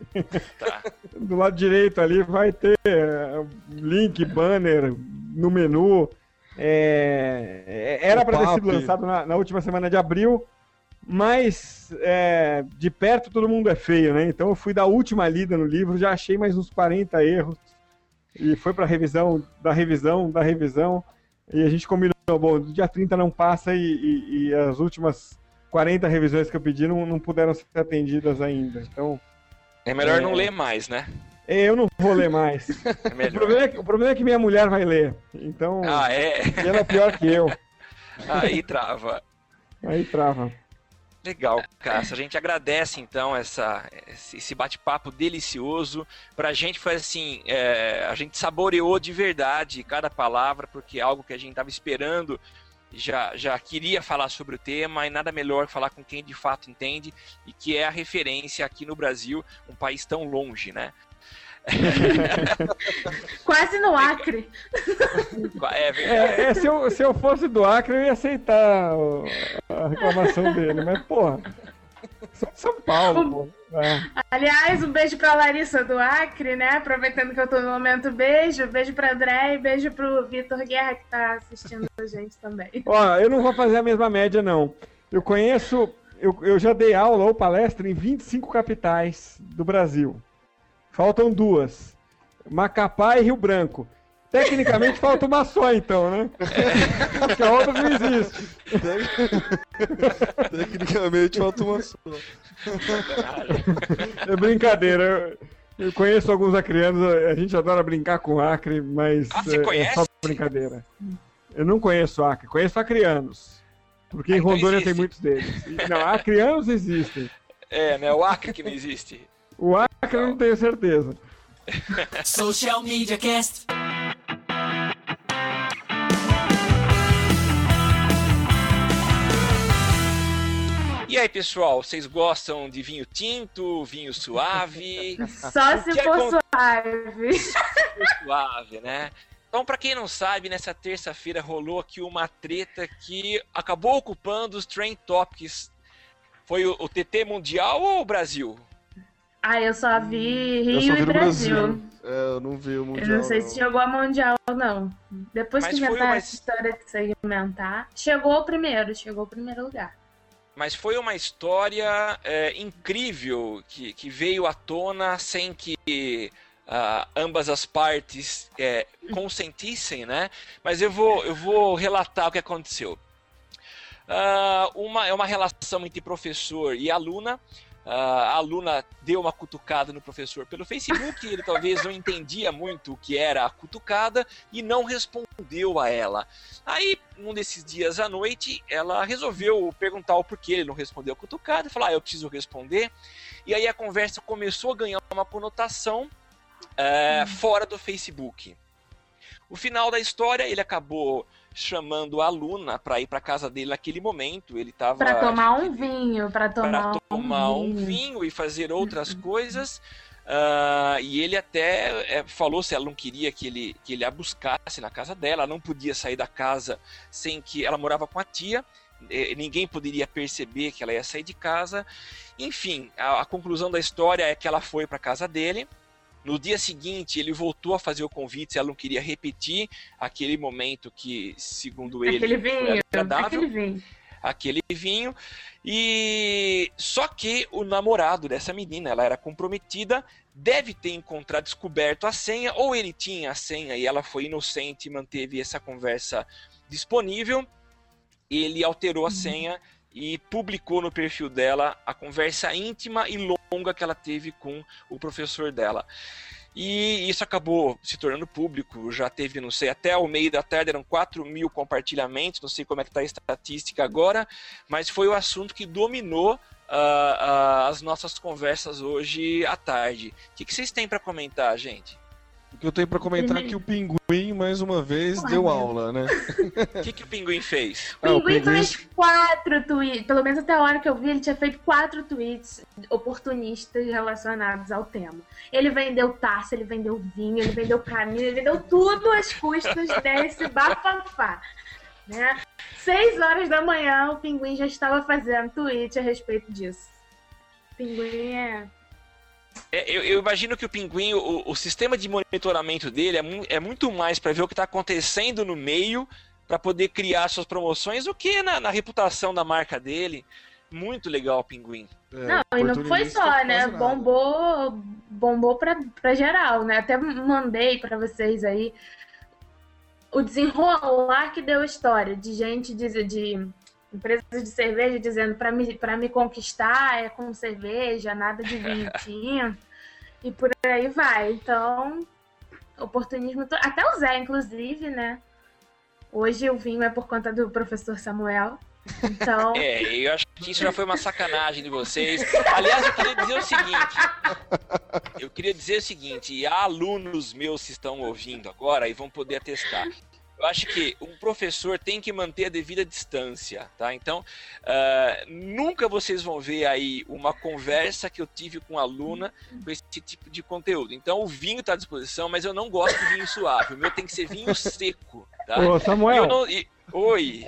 [SPEAKER 6] Tá. Do lado direito ali vai ter é, link, banner no menu. É, é era para ter sido lançado na, na, última semana de abril, mas é, de perto todo mundo é feio, né? Então eu fui da última lida no livro, já achei mais uns 40 erros e foi para revisão, da revisão, da revisão. E a gente combinou, bom, do dia 30 não passa e, e, e, as últimas 40 revisões que eu pedi não, não puderam ser atendidas ainda. Então.
[SPEAKER 3] É melhor é... não ler mais, né?
[SPEAKER 6] É, eu não vou ler mais. É o, problema é que, o problema é que minha mulher vai ler. Então.
[SPEAKER 3] Ah, é?
[SPEAKER 6] ela é pior que eu.
[SPEAKER 3] Aí trava.
[SPEAKER 6] Aí trava.
[SPEAKER 3] Legal, Cássio. A gente agradece então essa, esse bate-papo delicioso. Pra gente foi assim, é, a gente saboreou de verdade cada palavra, porque é algo que a gente estava esperando, já, já queria falar sobre o tema, e nada melhor que falar com quem de fato entende e que é a referência aqui no Brasil, um país tão longe, né?
[SPEAKER 4] Quase no Acre.
[SPEAKER 6] É, é, é, se, eu, se eu fosse do Acre, eu ia aceitar a reclamação dele, mas, porra. Sou de São Paulo,
[SPEAKER 4] é. Aliás, um beijo pra Larissa do Acre, né? Aproveitando que eu tô no momento, beijo. Beijo pra André e beijo pro Vitor Guerra, que tá assistindo a gente também.
[SPEAKER 6] Ó, eu não vou fazer a mesma média, não. Eu conheço. Eu, eu já dei aula ou palestra em 25 capitais do Brasil. Faltam duas. Macapá e Rio Branco. Tecnicamente falta uma só, então, né? Porque a outra não existe.
[SPEAKER 5] Tecnicamente falta uma só.
[SPEAKER 6] É brincadeira. Eu conheço alguns acrianos, a gente adora brincar com Acre, mas
[SPEAKER 3] ah, é, é, só
[SPEAKER 6] brincadeira. Eu não conheço Acre, conheço acrianos. Porque ah, em então Rondônia existe. tem muitos deles. Não, acrianos existem.
[SPEAKER 3] É, né? O Acre que não existe.
[SPEAKER 6] O Acre eu não tenho certeza.
[SPEAKER 2] Social Media Cast.
[SPEAKER 3] E aí, pessoal, vocês gostam de vinho tinto, vinho suave?
[SPEAKER 4] Só se for suave.
[SPEAKER 3] suave, né? Então, para quem não sabe, nessa terça-feira rolou aqui uma treta que acabou ocupando os Trend Topics. Foi o, o TT Mundial ou o Brasil?
[SPEAKER 4] Ah, eu só vi Rio só vi e Brasil. Brasil.
[SPEAKER 5] É, eu não vi o Mundial.
[SPEAKER 4] Eu não sei não. se chegou a Mundial ou não. Depois Mas que inventar uma... essa história de segmentar, chegou o primeiro, chegou o primeiro lugar.
[SPEAKER 3] Mas foi uma história é, incrível que, que veio à tona sem que uh, ambas as partes é, consentissem, né? Mas eu vou, eu vou relatar o que aconteceu. Uh, uma, é uma relação entre professor e aluna. A aluna deu uma cutucada no professor pelo Facebook, ele talvez não entendia muito o que era a cutucada e não respondeu a ela. Aí, um desses dias à noite, ela resolveu perguntar o porquê ele não respondeu a cutucada e falou: Ah, eu preciso responder. E aí a conversa começou a ganhar uma conotação uh, fora do Facebook. O final da história, ele acabou chamando a Luna para ir para casa dele naquele momento. Ele estava
[SPEAKER 4] para tomar um vinho, para tomar,
[SPEAKER 3] tomar um, um vinho. e fazer outras coisas. ah, e ele até é, falou se ela não queria que ele, que ele a buscasse na casa dela, ela não podia sair da casa sem que ela morava com a tia, ninguém poderia perceber que ela ia sair de casa. Enfim, a, a conclusão da história é que ela foi para casa dele. No dia seguinte, ele voltou a fazer o convite, ela não queria repetir aquele momento que, segundo ele,
[SPEAKER 4] Aquele
[SPEAKER 3] foi
[SPEAKER 4] vinho,
[SPEAKER 3] agradável
[SPEAKER 4] aquele vinho.
[SPEAKER 3] aquele vinho. E só que o namorado dessa menina, ela era comprometida, deve ter encontrado, descoberto a senha, ou ele tinha a senha e ela foi inocente e manteve essa conversa disponível. Ele alterou a senha e publicou no perfil dela a conversa íntima e longa que ela teve com o professor dela. E isso acabou se tornando público, já teve, não sei, até o meio da tarde eram 4 mil compartilhamentos, não sei como é que está a estatística agora, mas foi o assunto que dominou ah, ah, as nossas conversas hoje à tarde. O que, que vocês têm para comentar, gente?
[SPEAKER 5] O que eu tenho pra comentar é que o Pinguim, mais uma vez, deu aula, né?
[SPEAKER 3] O que, que o Pinguim fez?
[SPEAKER 5] Ah, o
[SPEAKER 4] Pinguim
[SPEAKER 5] Pinguim-
[SPEAKER 4] fez quatro tweets, pelo menos até a hora que eu vi, ele tinha feito quatro tweets oportunistas relacionados ao tema. Ele vendeu taça, ele vendeu vinho, ele vendeu camisa, ele vendeu tudo às custas desse bafafá. Né? Seis horas da manhã, o Pinguim já estava fazendo tweet a respeito disso. Pinguim é.
[SPEAKER 3] É, eu, eu imagino que o Pinguim, o, o sistema de monitoramento dele é, mu- é muito mais para ver o que está acontecendo no meio, para poder criar suas promoções, do que na, na reputação da marca dele. Muito legal o Pinguim.
[SPEAKER 5] É,
[SPEAKER 4] Não, e não foi só, né?
[SPEAKER 5] nada.
[SPEAKER 4] Bombou, bombou pra, pra geral, né? Até mandei pra vocês aí o desenrolar que deu a história de gente de, de empresas de cerveja dizendo pra me, pra me conquistar é com cerveja, nada de vinho e por aí vai. Então, oportunismo. Até o Zé, inclusive, né? Hoje o vinho é por conta do professor Samuel. Então.
[SPEAKER 3] É, eu acho que isso já foi uma sacanagem de vocês. Aliás, eu queria dizer o seguinte. Eu queria dizer o seguinte, e alunos meus que estão ouvindo agora e vão poder atestar. Eu acho que um professor tem que manter a devida distância, tá? Então, ah, nunca vocês vão ver aí uma conversa que eu tive com a aluna com esse tipo de conteúdo. Então, o vinho está à disposição, mas eu não gosto de vinho suave. O meu tem que ser vinho seco, tá?
[SPEAKER 6] Ô, Samuel,
[SPEAKER 3] não- e- Oi.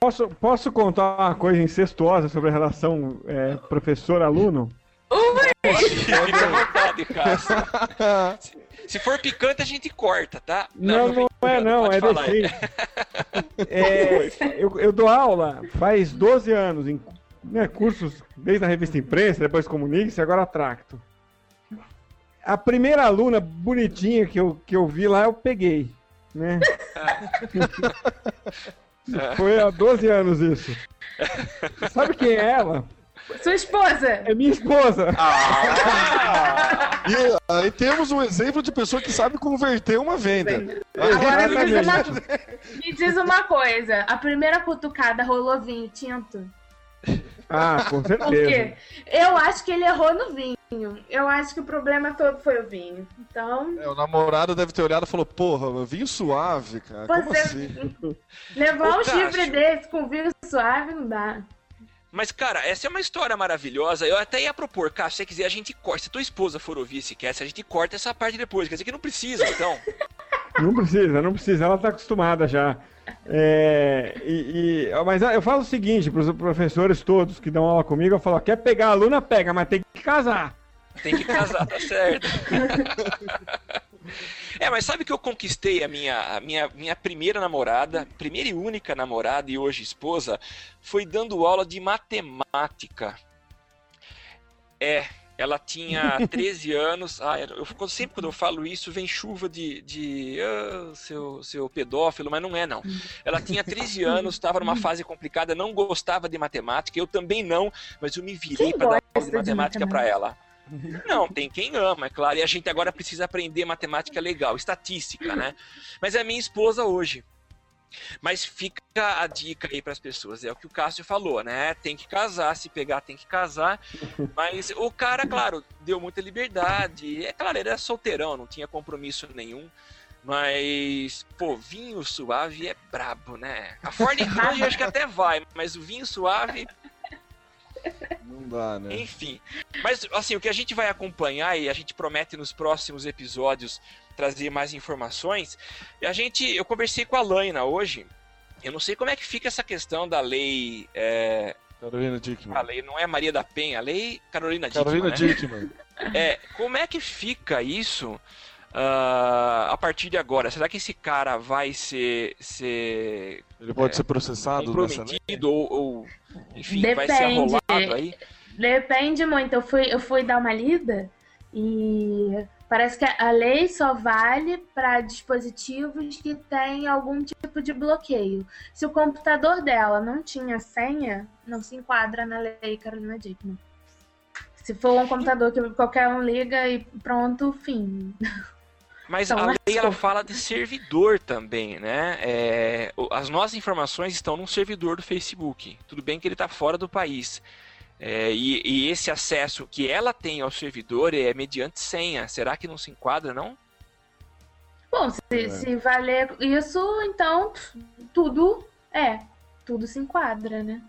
[SPEAKER 6] posso, posso contar uma coisa incestuosa sobre a relação é, professor-aluno?
[SPEAKER 3] Fique à vontade, Cássio. Se, se for picante, a gente corta, tá?
[SPEAKER 6] Não, não,
[SPEAKER 3] vem-
[SPEAKER 6] é não, é decente. É, eu, eu dou aula faz 12 anos em né, cursos, desde a revista Imprensa, depois Comunique-se, agora Tracto. A primeira aluna bonitinha que eu, que eu vi lá, eu peguei. Né? Foi há 12 anos isso. Sabe quem é ela?
[SPEAKER 4] Sua esposa!
[SPEAKER 6] É minha esposa.
[SPEAKER 5] E aí temos um exemplo de pessoa que sabe converter uma venda.
[SPEAKER 4] Agora me diz, uma, me diz uma coisa: a primeira cutucada rolou vinho tinto?
[SPEAKER 6] Ah, com
[SPEAKER 4] Por
[SPEAKER 6] certeza.
[SPEAKER 4] quê? Eu acho que ele errou no vinho. Eu acho que o problema todo foi o vinho. Então,
[SPEAKER 5] É, o namorado deve ter olhado e falou, porra, vinho suave, cara. Como
[SPEAKER 4] Você-
[SPEAKER 5] assim?
[SPEAKER 4] levar
[SPEAKER 3] Ô,
[SPEAKER 4] um chifre desse com vinho suave não dá.
[SPEAKER 3] Mas, cara, essa é uma história maravilhosa. Eu até ia propor, Cássio, se você quiser, a gente corta. Se tua esposa for ouvir esse cast, a gente corta essa parte depois. Quer dizer que não precisa, então.
[SPEAKER 6] Não precisa, não precisa, ela tá acostumada já. É, e, e- mas eu falo o seguinte para os professores todos que dão aula comigo, eu falo, quer pegar a aluna, pega, mas tem que casar.
[SPEAKER 3] Tem que casar, tá certo. É, mas sabe que eu conquistei a minha, a minha, minha primeira namorada, primeira e única namorada e hoje esposa, foi dando aula de matemática. É, ela tinha 13 anos. Ah, eu, sempre quando eu falo isso, vem chuva de, de ah, seu, seu pedófilo, mas não é não. Ela tinha 13 anos, estava numa fase complicada, não gostava de matemática, eu também não, mas eu me virei para dar aula de matemática para ela. Não, tem quem ama, é claro. E a gente agora precisa aprender matemática legal, estatística, né? Mas é minha esposa hoje. Mas fica a dica aí para as pessoas, é o que o Cássio falou, né? Tem que casar, se pegar tem que casar. Mas o cara, claro, deu muita liberdade. É claro, ele era solteirão, não tinha compromisso nenhum. Mas, pô, vinho suave é brabo, né? A Ford Ranger acho que até vai, mas o vinho suave
[SPEAKER 5] Não dá, né?
[SPEAKER 3] Enfim. Mas, assim, o que a gente vai acompanhar e a gente promete nos próximos episódios trazer mais informações. E a gente, eu conversei com a Laina hoje. Eu não sei como é que fica essa questão da lei. É,
[SPEAKER 5] Carolina Dickman.
[SPEAKER 3] a lei não é Maria da Penha, a lei Carolina Dickmann.
[SPEAKER 5] Carolina
[SPEAKER 3] né?
[SPEAKER 5] Dickman.
[SPEAKER 3] É, como é que fica isso ah, a partir de agora? Será que esse cara vai ser, ser
[SPEAKER 5] Ele pode ser processado nessa
[SPEAKER 3] comprometido ou, ou, enfim, vai ser
[SPEAKER 4] Depende.
[SPEAKER 3] arrolado aí?
[SPEAKER 4] Depende muito. Eu fui, eu fui dar uma lida e parece que a lei só vale para dispositivos que têm algum tipo de bloqueio. Se o computador dela não tinha senha, não se enquadra na lei Carolina Dickman. Se for um computador que qualquer um liga e pronto, fim.
[SPEAKER 3] Mas
[SPEAKER 4] Então,
[SPEAKER 3] a
[SPEAKER 4] mas
[SPEAKER 3] lei ela fala de servidor também, né? É, as nossas informações estão num servidor do Facebook. Tudo bem que ele está fora do país. É, e, e esse acesso que ela tem ao servidor é mediante senha. Será que não se enquadra, não?
[SPEAKER 4] Bom, se, se valer isso, então tudo é. Tudo se enquadra, né?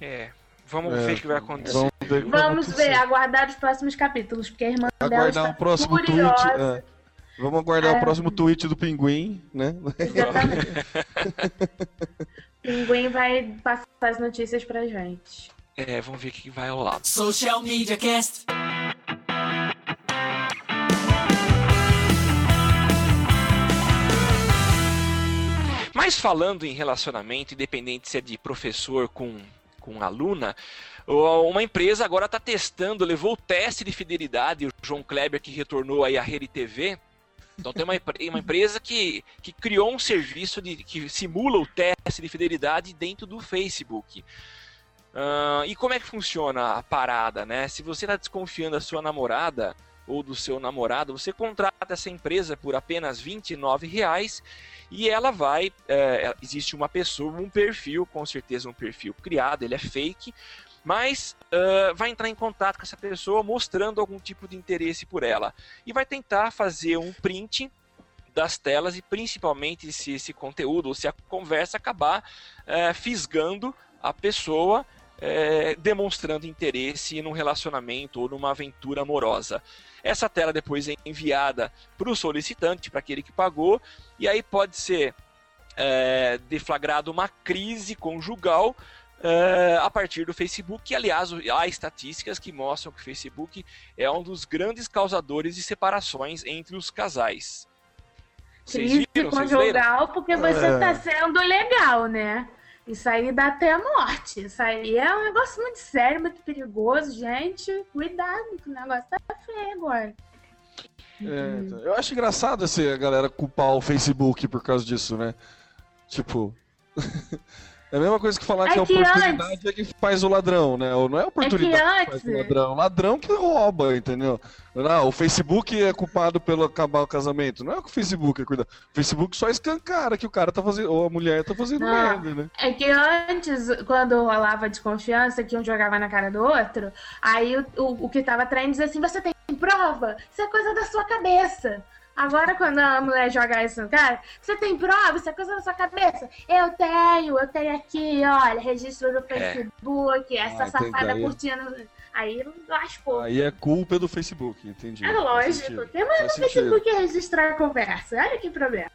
[SPEAKER 3] É. Vamos
[SPEAKER 5] É,
[SPEAKER 3] ver o que vai acontecer.
[SPEAKER 5] Vamos ver,
[SPEAKER 4] Vamos ver, aguardar os próximos capítulos, porque a irmã dela
[SPEAKER 5] Aguardar
[SPEAKER 4] está
[SPEAKER 5] o próximo tweet.
[SPEAKER 4] curiosa.
[SPEAKER 5] é. Vamos aguardar o próximo tweet do Pinguim, né?
[SPEAKER 4] Exatamente. Pinguim vai passar as notícias pra gente.
[SPEAKER 3] É, vamos ver o que vai rolar.
[SPEAKER 7] Social Media Cast.
[SPEAKER 3] Mas falando em relacionamento, independente se é de professor com, com aluna, o- uma empresa agora está testando, levou o teste de fidelidade, o João Kleber que retornou aí à Rede TV. Então tem uma, uma empresa que, que criou um serviço de, que simula o teste de fidelidade dentro do Facebook. Ah, e como é que funciona a parada, né? Se você está desconfiando da sua namorada ou do seu namorado, você contrata essa empresa por apenas 29 reais e ela vai. é, existe uma pessoa, um perfil, com certeza um perfil criado, ele é fake, mas ah, vai entrar em contato com essa pessoa mostrando algum tipo de interesse por ela e vai tentar fazer um print das telas e principalmente se esse conteúdo ou se a conversa acabar é, fisgando a pessoa é, demonstrando interesse num relacionamento ou numa aventura amorosa. Essa tela depois é enviada para o solicitante, para aquele que pagou, e aí pode ser é, deflagrado uma crise conjugal é, a partir do Facebook. E, aliás, há estatísticas que mostram que o Facebook é um dos grandes causadores de separações entre os casais.
[SPEAKER 4] Crise conjugal, porque você
[SPEAKER 5] É.
[SPEAKER 4] tá sendo legal, né? Isso aí dá até a morte. Isso aí é um negócio muito sério, muito perigoso, gente. Cuidado, que o negócio tá feio agora.
[SPEAKER 5] É, então, eu acho engraçado esse, a galera culpar o Facebook por causa disso, né? Tipo. é a mesma coisa que falar
[SPEAKER 4] É
[SPEAKER 5] que a
[SPEAKER 4] que
[SPEAKER 5] oportunidade é que faz o ladrão, né? Ou não é a oportunidade que,
[SPEAKER 4] antes-
[SPEAKER 5] faz o ladrão, ladrão que rouba, entendeu? Não, o Facebook é culpado pelo acabar o casamento. Não é que o Facebook é cuidado. O Facebook só escancara que o cara tá fazendo, ou a mulher tá fazendo
[SPEAKER 4] Não.
[SPEAKER 5] merda, né?
[SPEAKER 4] É que antes, quando rolava desconfiança, que um jogava na cara do outro, aí o, o, o que tava traindo dizia assim: você tem prova? Isso é coisa da sua cabeça. Agora, quando a mulher joga isso no cara, você tem prova? Isso é coisa da sua cabeça? Eu tenho, eu tenho aqui, olha, registro no Facebook, essa
[SPEAKER 5] Ah, entendi,
[SPEAKER 4] safada
[SPEAKER 5] aí-
[SPEAKER 4] curtindo. Aí lascou.
[SPEAKER 5] Aí é culpa do Facebook, entendi.
[SPEAKER 4] É lógico. Quem manda no. Facebook registrar a conversa? Olha que problema.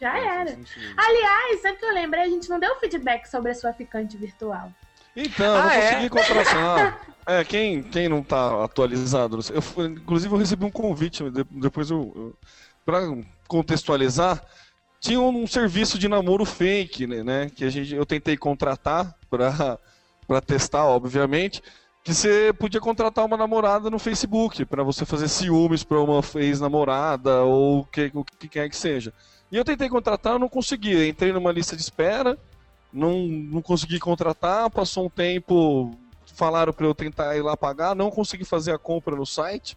[SPEAKER 4] Já
[SPEAKER 5] Faz
[SPEAKER 4] era.
[SPEAKER 5] sentido.
[SPEAKER 4] Aliás, sabe o que eu lembrei? A gente não deu feedback sobre a sua ficante virtual.
[SPEAKER 5] Então, eu não
[SPEAKER 3] Ah, é?
[SPEAKER 5] consegui contratar. É, quem, quem não tá atualizado, eu, inclusive eu recebi um convite, de- depois eu, eu para contextualizar, tinha um serviço de namoro fake, né, né, que a gente, eu tentei contratar para testar, obviamente, que você podia contratar uma namorada no Facebook para você fazer ciúmes para uma ex-namorada ou o que, o que quer que seja. E eu tentei contratar, não consegui. Entrei numa lista de espera, não, não consegui contratar, passou um tempo, falaram para eu tentar ir lá pagar, não consegui fazer a compra no site.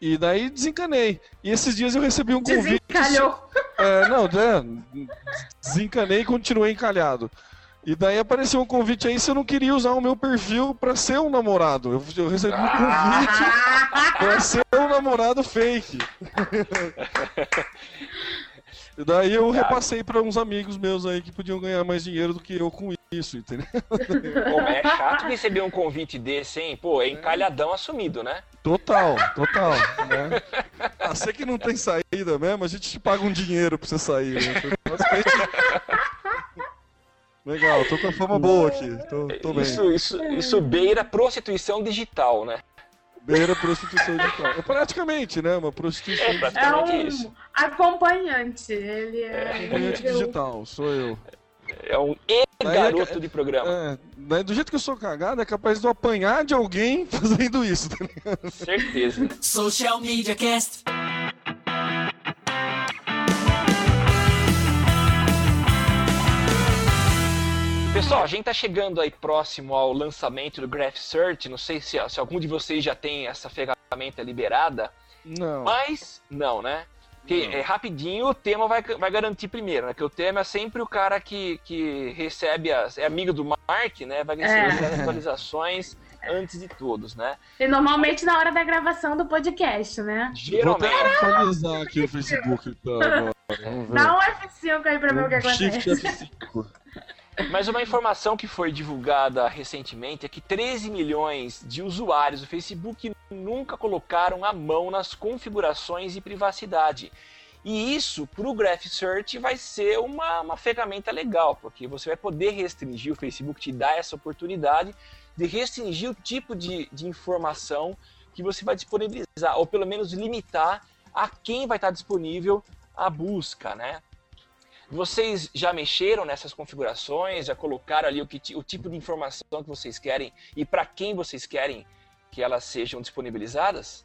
[SPEAKER 5] E daí desencanei. E esses dias eu recebi um convite.
[SPEAKER 4] Desencalhou.
[SPEAKER 5] É, não, é, desencanei e continuei encalhado. E daí apareceu um convite aí se eu não queria usar o meu perfil para ser um namorado. Eu, eu recebi um convite para ser um namorado fake. E daí eu repassei pra uns amigos meus aí que podiam ganhar mais dinheiro do que eu com isso, entendeu?
[SPEAKER 3] É chato receber um convite desse, hein? Pô, é encalhadão assumido, né?
[SPEAKER 5] Total, total. Né? Ah, você que não tem saída mesmo, a gente te paga um dinheiro pra você sair. Né? Basicamente... Legal, tô com a fama boa aqui. Tô, tô bem.
[SPEAKER 3] Isso, isso, isso beira prostituição digital, né?
[SPEAKER 5] Beira prostituição digital. É praticamente, né? Uma prostituição
[SPEAKER 3] É,
[SPEAKER 5] digital.
[SPEAKER 4] É um
[SPEAKER 3] isso.
[SPEAKER 4] acompanhante. Ele é.
[SPEAKER 5] Acompanhante digital, sou eu.
[SPEAKER 3] É um
[SPEAKER 5] é
[SPEAKER 3] e-garoto
[SPEAKER 5] que-
[SPEAKER 3] de programa.
[SPEAKER 5] É, daí do jeito que eu sou cagado, é capaz de eu apanhar de alguém fazendo isso, tá ligado?
[SPEAKER 3] Certeza.
[SPEAKER 7] Social Media Cast.
[SPEAKER 3] Pessoal, a gente tá chegando aí próximo ao lançamento do Graph Search. Não sei se, se algum de vocês já tem essa ferramenta liberada,
[SPEAKER 5] Não.
[SPEAKER 3] mas não, né? Porque é, rapidinho o tema vai, vai garantir primeiro, né? Que o tema é sempre o cara que, que recebe as. é amigo do Mark, né? Vai
[SPEAKER 4] É.
[SPEAKER 3] receber as atualizações antes de todos, né?
[SPEAKER 4] E normalmente na hora da gravação do podcast, né?
[SPEAKER 5] Vou até
[SPEAKER 3] Geralmente.
[SPEAKER 5] atualizar aqui o Facebook então, agora. Vamos ver.
[SPEAKER 4] Dá um F5 aí pra ver o que
[SPEAKER 5] Shift
[SPEAKER 4] acontece.
[SPEAKER 5] F5.
[SPEAKER 3] Mas uma informação que foi divulgada recentemente é que 13 milhões de usuários do Facebook nunca colocaram a mão nas configurações de privacidade. E isso, para o Graph Search, vai ser uma, uma ferramenta legal, porque você vai poder restringir, o Facebook te dá essa oportunidade de restringir o tipo de, de informação que você vai disponibilizar, ou pelo menos limitar a quem vai estar disponível a busca, né? Vocês já mexeram nessas configurações? Já colocaram ali o, que, o tipo de informação que vocês querem e para quem vocês querem que elas sejam disponibilizadas?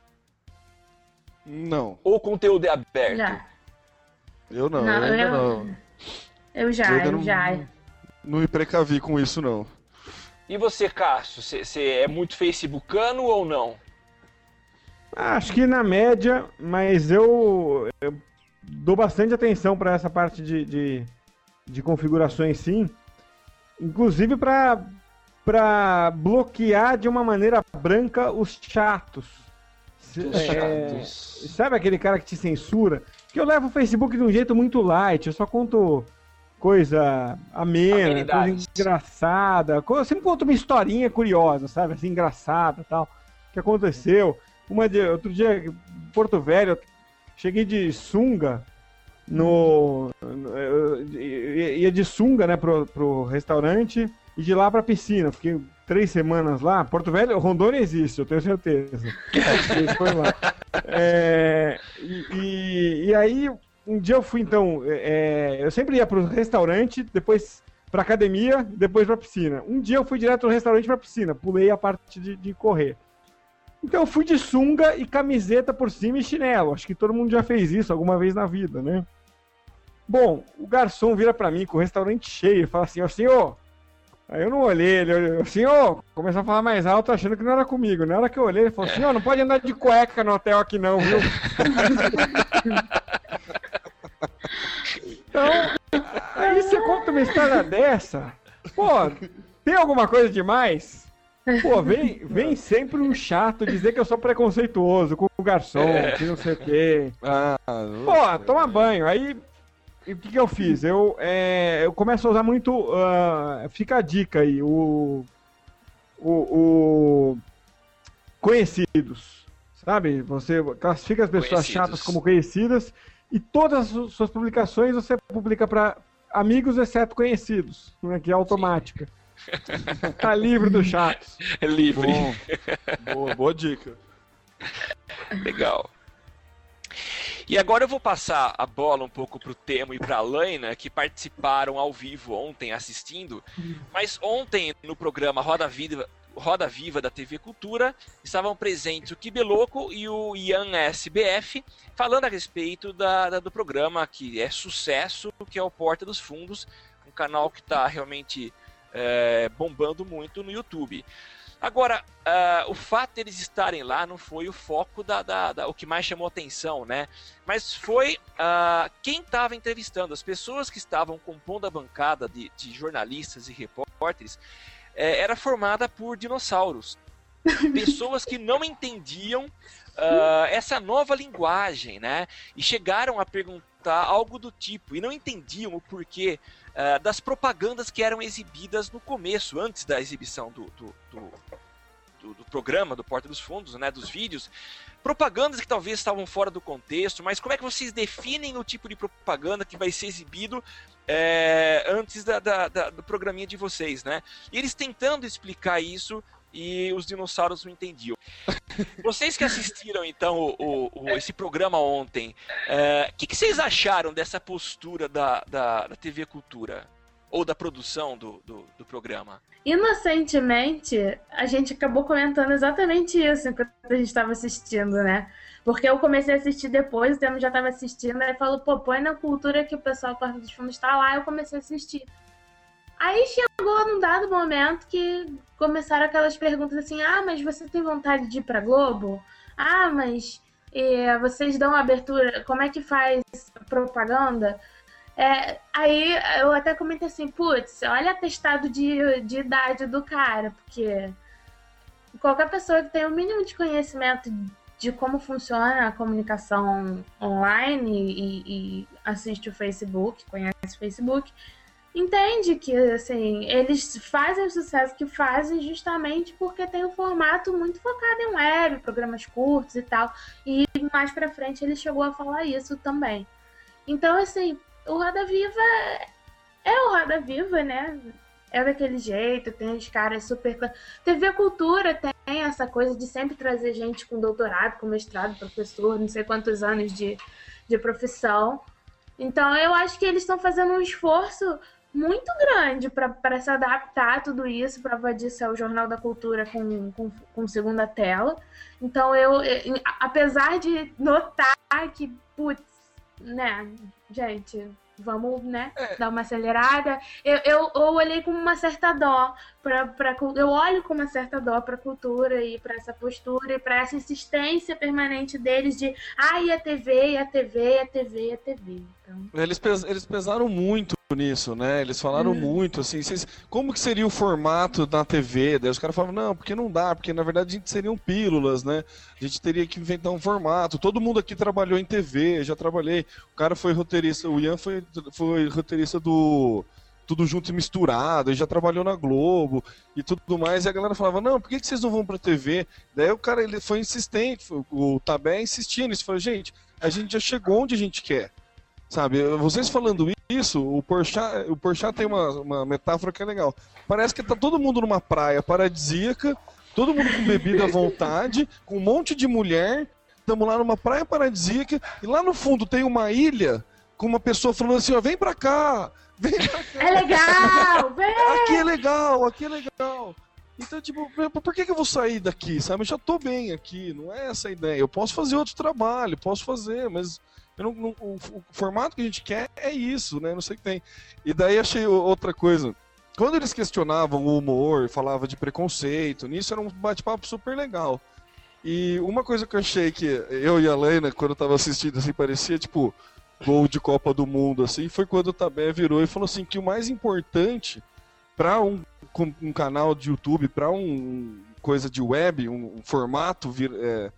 [SPEAKER 5] Não,
[SPEAKER 3] Ou o conteúdo é aberto?
[SPEAKER 4] Já.
[SPEAKER 5] eu não,
[SPEAKER 4] Não,
[SPEAKER 5] eu
[SPEAKER 4] eu-
[SPEAKER 5] não.
[SPEAKER 4] Eu já,
[SPEAKER 5] Eu
[SPEAKER 4] eu
[SPEAKER 5] não-
[SPEAKER 4] já.
[SPEAKER 5] Não me precavi com isso, não.
[SPEAKER 3] E você, Cássio, você- você é muito facebookano ou não?
[SPEAKER 6] Acho que na média, mas eu, eu dou bastante atenção para essa parte de, de, de configurações, sim. Inclusive para para bloquear de uma maneira branca os chatos.
[SPEAKER 3] Os
[SPEAKER 6] é,
[SPEAKER 3] chatos.
[SPEAKER 6] sabe aquele cara que te censura? Que eu levo o Facebook de um jeito muito light, eu só conto coisa amena, coisa engraçada. Eu sempre conto uma historinha curiosa, sabe? Assim, engraçada e tal. Que aconteceu. Uma de, outro dia, Porto Velho, cheguei de sunga no. no- eu ia de sunga, né, pro, pro restaurante e de lá pra piscina. Fiquei três semanas lá. Porto Velho, Rondônia existe, eu tenho certeza. Foi lá. É, e, e- e aí, um dia eu fui então. é, eu sempre ia pro restaurante, depois pra academia, depois pra piscina. Um dia eu fui direto do restaurante pra piscina, pulei a parte de, de correr. Então eu fui de sunga e camiseta por cima e chinelo. Acho que todo mundo já fez isso alguma vez na vida, né? Bom, o garçom vira pra mim com o restaurante cheio e fala assim: Ó, senhor. Aí eu não olhei, ele olhou, senhor, começou a falar mais alto achando que não era comigo. Na hora que eu olhei, ele falou: senhor, não pode andar de cueca no hotel aqui não, viu? então, aí você conta uma história dessa, pô, tem alguma coisa demais? Pô, vem, vem sempre um chato dizer que eu sou preconceituoso com o garçom, que não sei o quê.
[SPEAKER 5] Ah,
[SPEAKER 6] Pô, toma banho. Aí, o que, que eu fiz? Eu, é, eu começo a usar muito. ah, fica a dica aí, o. O. o- conhecidos. Sabe? Você classifica as pessoas
[SPEAKER 3] Conhecidos.
[SPEAKER 6] chatas como conhecidas e todas as suas publicações você publica para amigos, exceto conhecidos, né, que é automática. tá livre dos chatos.
[SPEAKER 3] É livre.
[SPEAKER 5] Bom. boa, boa dica.
[SPEAKER 3] Legal. E agora eu vou passar a bola um pouco pro Temo e pra Laina, que participaram ao vivo ontem assistindo. Mas ontem, no programa Roda Viva, Roda Viva da TV Cultura, estavam presentes o Kibeloco e o Ian SBF, falando a respeito da, da- do programa que é sucesso, que é o Porta dos Fundos, um canal que está realmente é, bombando muito no YouTube. Agora, ah, o fato deles estarem lá não foi o foco da, da- da- o que mais chamou atenção, né? Mas foi ah, quem estava entrevistando, as pessoas que estavam compondo a bancada de, de jornalistas e repórteres, eh, era formada por dinossauros. Pessoas que não entendiam ah, essa nova linguagem, né? E chegaram a perguntar algo do tipo e não entendiam o porquê uh, das propagandas que eram exibidas no começo, antes da exibição do, do, do, do, do programa, do Porta dos Fundos, né, dos vídeos. Propagandas que talvez estavam fora do contexto, mas como é que vocês definem o tipo de propaganda que vai ser exibido é, antes da, da, da, do programinha de vocês, né? E eles tentando explicar isso e os dinossauros não entendiam. Vocês que assistiram então o, o, o, esse programa ontem, o é, que, que, vocês acharam dessa postura da, da, da TV Cultura? Ou da produção do, do, do, programa?
[SPEAKER 4] Inocentemente, a gente acabou comentando exatamente isso enquanto a gente estava assistindo, né? Porque eu comecei a assistir depois, o Temo já estava assistindo, aí falou, pô, põe na cultura que o pessoal Porta dos Fundos está lá, eu comecei a assistir. Aí chegou num dado momento que começaram aquelas perguntas assim: ah, mas você tem vontade de ir pra Globo? Ah, mas é, vocês dão abertura, como é que faz propaganda? É, aí eu até comentei assim: putz, olha atestado de, de idade do cara, porque qualquer pessoa que tem o mínimo de conhecimento de como funciona a comunicação online e, e assiste o Facebook, conhece o Facebook, entende que assim, eles fazem o sucesso que fazem justamente porque tem um formato muito focado em web, programas curtos e tal. E mais pra frente ele chegou a falar isso também. Então, assim, o Roda Viva é o Roda Viva, né? É daquele jeito, tem os caras super. TV Cultura tem essa coisa de sempre trazer gente com doutorado, com mestrado, professor, não sei quantos anos de, de profissão. Então eu acho que eles estão fazendo um esforço muito grande para se adaptar a tudo isso. Prova disso é o Jornal da Cultura com, com, com segunda tela. Então, eu, apesar de notar que, putz, né, gente, vamos, né, é. dar uma acelerada. Eu, eu, eu, olhei com uma certa dó para eu olho com uma certa dó para a cultura e para essa postura e para essa insistência permanente deles de ah, e a TV, e a TV, e a TV, e a TV. Então...
[SPEAKER 5] Eles, pes, eles pesaram muito nisso, né? Eles falaram hum. muito, assim, vocês, como que seria o formato da TV? Daí os caras falavam, não, porque não dá, porque na verdade a gente seriam pílulas, né? A gente teria que inventar um formato. Todo mundo aqui trabalhou em TV, já trabalhei. O cara foi roteirista, o Ian foi, foi roteirista do Tudo Junto e Misturado, já trabalhou na Globo e tudo mais. E a galera falava, não, por que, que vocês não vão pra TV? Daí o cara ele foi insistente, o Tabé insistindo, ele falou, gente, a gente já chegou onde a gente quer. Sabe, vocês falando isso, o Porchat, o Porchat tem uma, uma metáfora que é legal. Parece que tá todo mundo numa praia paradisíaca, todo mundo com bebida à vontade, com um monte de mulher, estamos lá numa praia paradisíaca, e lá no fundo tem uma ilha com uma pessoa falando assim, ó, vem pra cá, vem pra cá.
[SPEAKER 4] É legal, vem!
[SPEAKER 5] Aqui é legal, aqui é legal. Então, tipo, por que, que eu vou sair daqui, sabe? Eu já tô bem aqui, não é essa a ideia. Eu posso fazer outro trabalho, posso fazer, mas não, não, o, o, formato que a gente quer é isso, né? Não sei o que tem. E daí achei outra coisa. Quando eles questionavam o humor, falava de preconceito, nisso era um bate-papo super legal. E uma coisa que eu achei que eu e a Lena, quando eu tava assistindo, assim, parecia tipo gol de Copa do Mundo, assim, foi quando o Tabé virou e falou assim que o mais importante para um, um, canal de YouTube, para um coisa de web, um, um formato vir, é,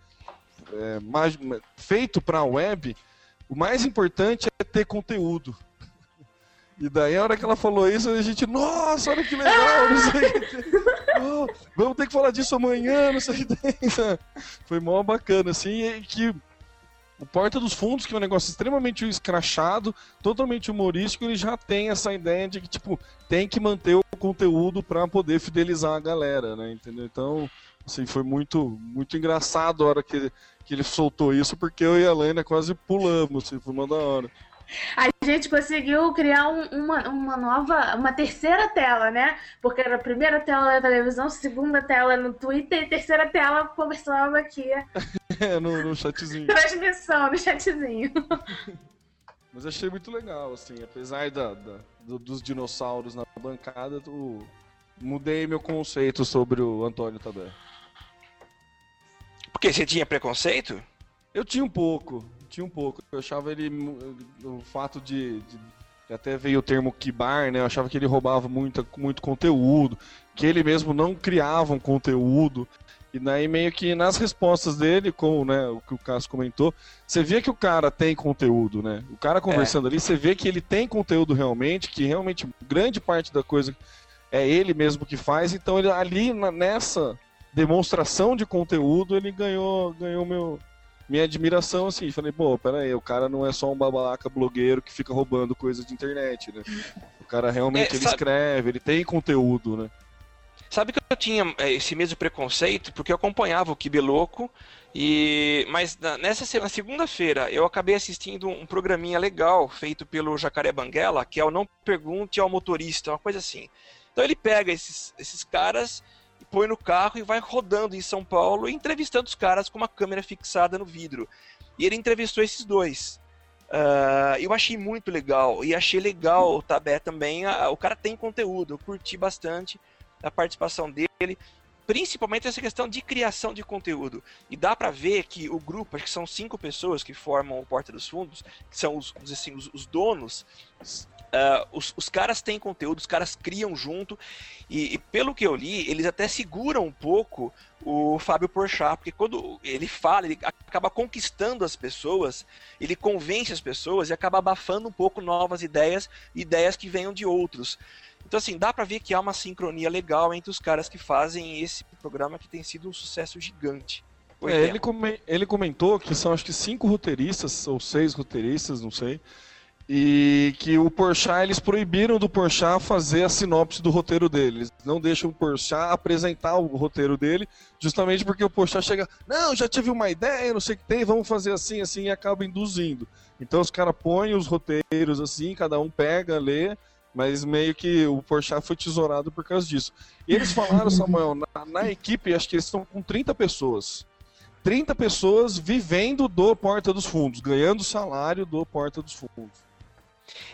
[SPEAKER 5] é, mais, feito para web, o mais importante é ter conteúdo. E daí, a hora que ela falou isso, a gente, nossa, olha que legal, não sei o que oh, Vamos ter que falar disso amanhã, não sei o que tem. Foi mó bacana, assim, e que o Porta dos Fundos, que é um negócio extremamente escrachado, totalmente humorístico, ele já tem essa ideia de que, tipo, tem que manter o conteúdo para poder fidelizar a galera, né, entendeu? Então, assim, foi muito, muito engraçado a hora que que ele soltou isso, porque eu e a Helena quase pulamos, assim, foi uma da hora.
[SPEAKER 4] A gente conseguiu criar um, uma, uma nova, uma terceira tela, né? Porque era a primeira tela da televisão, segunda tela no Twitter e terceira tela conversando aqui.
[SPEAKER 5] é, no, no chatzinho.
[SPEAKER 4] Transmissão, no chatzinho.
[SPEAKER 5] Mas achei muito legal, assim, apesar da, da do, dos dinossauros na bancada, eu mudei meu conceito sobre o Antônio Tadeu.
[SPEAKER 3] Porque você tinha preconceito?
[SPEAKER 5] Eu tinha um pouco, tinha um pouco. Eu achava ele. O fato de, de até veio o termo kibar, né? Eu achava que ele roubava muito, muito conteúdo, que ele mesmo não criava um conteúdo. E daí meio que nas respostas dele, como né, o que o Cássio comentou, você vê que o cara tem conteúdo, né? O cara conversando ali, você vê que ele tem conteúdo realmente, que realmente grande parte da coisa é ele mesmo que faz, então ele ali na- nessa demonstração de conteúdo, ele ganhou, ganhou meu, minha admiração, assim. Falei, pô, pera aí, o cara não é só um babaca blogueiro que fica roubando coisa de internet, né? O cara realmente
[SPEAKER 3] É,
[SPEAKER 5] ele
[SPEAKER 3] sabe-
[SPEAKER 5] escreve, ele tem conteúdo, né?
[SPEAKER 3] Sabe que eu tinha é, esse mesmo preconceito porque eu acompanhava o Kibeloco e mas na- nessa na segunda-feira eu acabei assistindo um programinha legal feito pelo Jacaré Banguela, que é o Não Pergunte ao Motorista, uma coisa assim. Então ele pega esses, esses caras põe no carro e vai rodando em São Paulo entrevistando os caras com uma câmera fixada no vidro. E ele entrevistou esses dois. Ah, eu achei muito legal e achei legal o Tabé também. ah, o cara tem conteúdo, eu curti bastante a participação dele, principalmente essa questão de criação de conteúdo. E dá pra ver que o grupo, acho que são cinco pessoas que formam o Porta dos Fundos, que são os, assim, os, os donos. ah, os, os caras têm conteúdo, os caras criam junto, e, e pelo que eu li, eles até seguram um pouco o Fábio Porchat, porque quando ele fala, ele acaba conquistando as pessoas, ele convence as pessoas e acaba abafando um pouco novas ideias, ideias que venham de outros. Então, assim, dá pra ver que há uma sincronia legal entre os caras que fazem esse programa que tem sido um sucesso gigante.
[SPEAKER 5] É, ele, come- ele comentou que são acho que cinco roteiristas, ou seis roteiristas, não sei. E que o Porchat, eles proibiram do Porchat fazer a sinopse do roteiro dele. Eles não deixam o Porchat apresentar o roteiro dele, justamente porque o Porchat chega, não, já tive uma ideia, não sei o que tem, vamos fazer assim, assim, e acaba induzindo. Então os caras põem os roteiros assim, cada um pega, lê, mas meio que o Porchat foi tesourado por causa disso. E eles falaram, Samuel, na, na equipe, acho que eles estão com 30 pessoas. 30 pessoas vivendo do Porta dos Fundos, ganhando salário do Porta dos Fundos.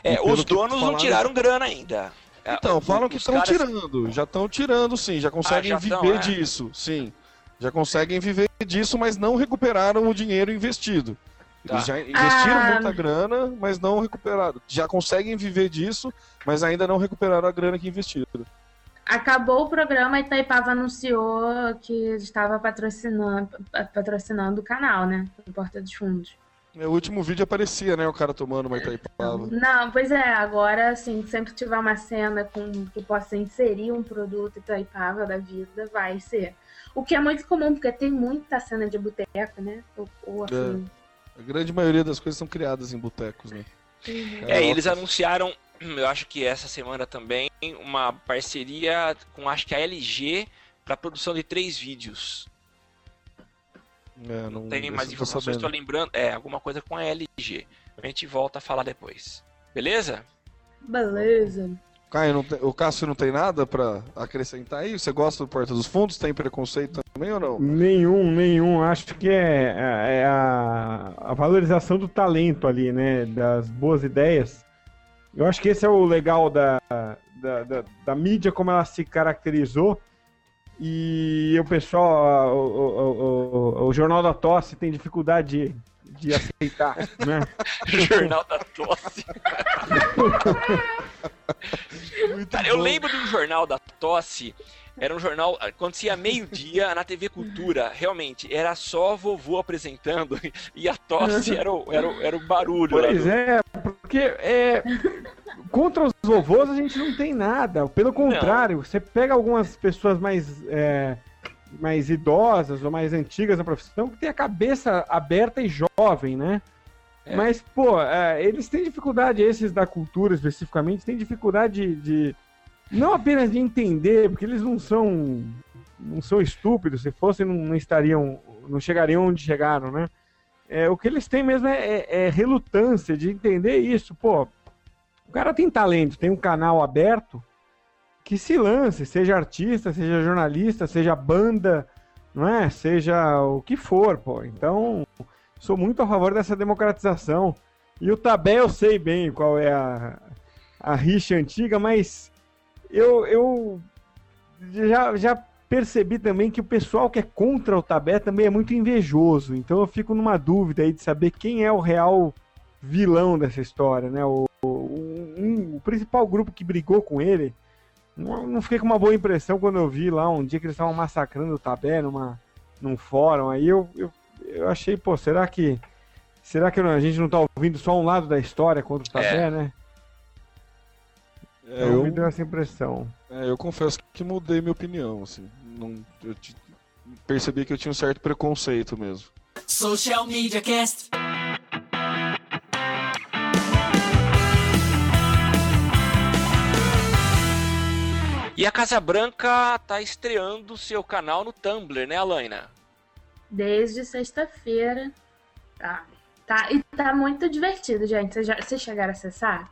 [SPEAKER 3] É, os donos não
[SPEAKER 5] falaram-
[SPEAKER 3] tiraram grana ainda. É,
[SPEAKER 5] Então, falam que estão
[SPEAKER 3] caras-
[SPEAKER 5] tirando, já estão tirando sim, já conseguem
[SPEAKER 3] já
[SPEAKER 5] viver
[SPEAKER 3] tão, é?
[SPEAKER 5] disso, sim. Já conseguem viver disso, mas não recuperaram o dinheiro investido. Eles
[SPEAKER 3] Tá.
[SPEAKER 5] já investiram
[SPEAKER 4] Ah.
[SPEAKER 5] muita grana, mas não recuperaram. Já conseguem viver disso, mas ainda não recuperaram a grana que investiram.
[SPEAKER 4] Acabou o programa e Itaipava anunciou que estava patrocinando, patrocinando o canal, né? No Porta dos Fundos.
[SPEAKER 5] No último vídeo aparecia, né, o cara tomando uma Itaipava.
[SPEAKER 4] Não, pois é, agora, assim, sempre que tiver uma cena com que possa inserir um produto Itaipava da vida, vai ser. O que é muito comum, porque tem muita cena de boteco, né? Ou, ou assim.
[SPEAKER 5] A grande maioria das coisas são criadas em botecos, né?
[SPEAKER 3] É, e eles anunciaram, eu acho que essa semana também, uma parceria com acho que a LG para produção de três vídeos.
[SPEAKER 5] É,
[SPEAKER 3] Não
[SPEAKER 5] não
[SPEAKER 3] tem mais informações, estou lembrando. É, alguma coisa com a LG. A gente volta a falar depois. Beleza?
[SPEAKER 4] Beleza.
[SPEAKER 5] Caio, tem- o Cássio não tem nada pra acrescentar aí? Você gosta do Porta dos Fundos? Tem preconceito também ou não?
[SPEAKER 6] Nenhum, nenhum. Acho que é, é a, a valorização do talento ali, né? Das boas ideias. Eu acho que esse é o legal da, da, da, da mídia, como ela se caracterizou. E o pessoal, o, o, o, o Jornal da Tosse tem dificuldade de, de aceitar, né?
[SPEAKER 3] Jornal da Tosse. Cara, eu lembro um jornal da Tosse. Era um jornal, acontecia meio-dia na TV Cultura. Realmente, era só vovô apresentando e a tosse era o, era o, era o barulho.
[SPEAKER 6] Pois
[SPEAKER 3] do-
[SPEAKER 6] é, porque é, contra os vovôs a gente não tem nada. Pelo contrário, você pega algumas pessoas mais, é, mais idosas ou mais antigas na profissão que tem a cabeça aberta e jovem, né?
[SPEAKER 3] É.
[SPEAKER 6] Mas, pô, é, eles têm dificuldade, esses da cultura especificamente, têm dificuldade de, de- não apenas de entender, porque eles não são não são estúpidos, se fossem não, não estariam, não chegariam onde chegaram, né? É, o que eles têm mesmo é, é- é relutância de entender isso. Pô, o cara tem talento, tem um canal aberto, que se lance, seja artista, seja jornalista, seja banda, não é? Seja o que for, pô. Então, sou muito a favor dessa democratização. E o Tabé eu sei bem qual é a, a rixa antiga, mas eu, eu já, já percebi também que o pessoal que é contra o Tabé também é muito invejoso. Então eu fico numa dúvida aí de saber quem é o real vilão dessa história, né? O, o, um- o principal grupo que brigou com ele, não, não fiquei com uma boa impressão quando eu vi lá um dia que eles estavam massacrando o Tabé numa, num fórum, aí eu, eu, eu achei, pô, será que. Será que a gente não tá ouvindo só um lado da história contra o Tabé,
[SPEAKER 3] É.
[SPEAKER 6] né?
[SPEAKER 5] É,
[SPEAKER 6] Então, me
[SPEAKER 5] eu,
[SPEAKER 6] deu essa impressão.
[SPEAKER 5] é, eu confesso que mudei minha opinião, assim. Não, eu percebi que eu tinha um certo preconceito mesmo.
[SPEAKER 7] Social Media Cast.
[SPEAKER 3] E a Casa Branca tá estreando seu canal no Tumblr, né, Alaina?
[SPEAKER 4] Desde sexta-feira. Tá. Tá, e tá muito divertido, gente. Vocês chegaram a acessar?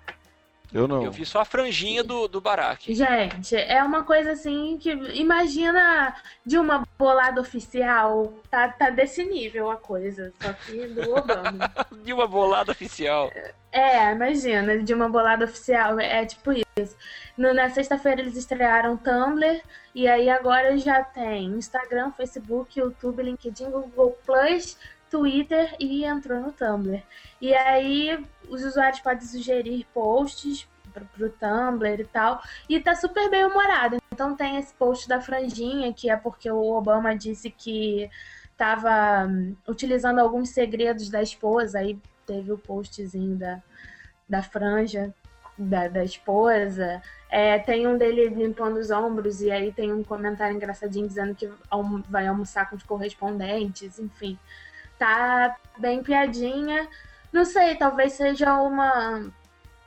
[SPEAKER 5] Eu não.
[SPEAKER 3] Eu vi só a franjinha do, do Barack.
[SPEAKER 4] Gente, é uma coisa assim que. Imagina de uma bolada oficial. Tá, tá desse nível a coisa. Só que do Obama.
[SPEAKER 3] De uma bolada oficial.
[SPEAKER 4] É, imagina, de uma bolada oficial. É tipo isso. No- na sexta-feira eles estrearam o Tumblr. E aí agora já tem Instagram, Facebook, YouTube, LinkedIn, Google Plus, Twitter e entrou no Tumblr. E aí os usuários podem sugerir posts pro, pro Tumblr e tal. E tá super bem humorado. Então tem esse post da franjinha, que é porque o Obama disse que tava hum, utilizando alguns segredos da esposa. Aí teve o postzinho da, da franja da, da esposa. É, tem um dele limpando os ombros, e aí tem um comentário engraçadinho dizendo que vai almoçar com os correspondentes, enfim. Tá bem piadinha. Não sei, talvez seja uma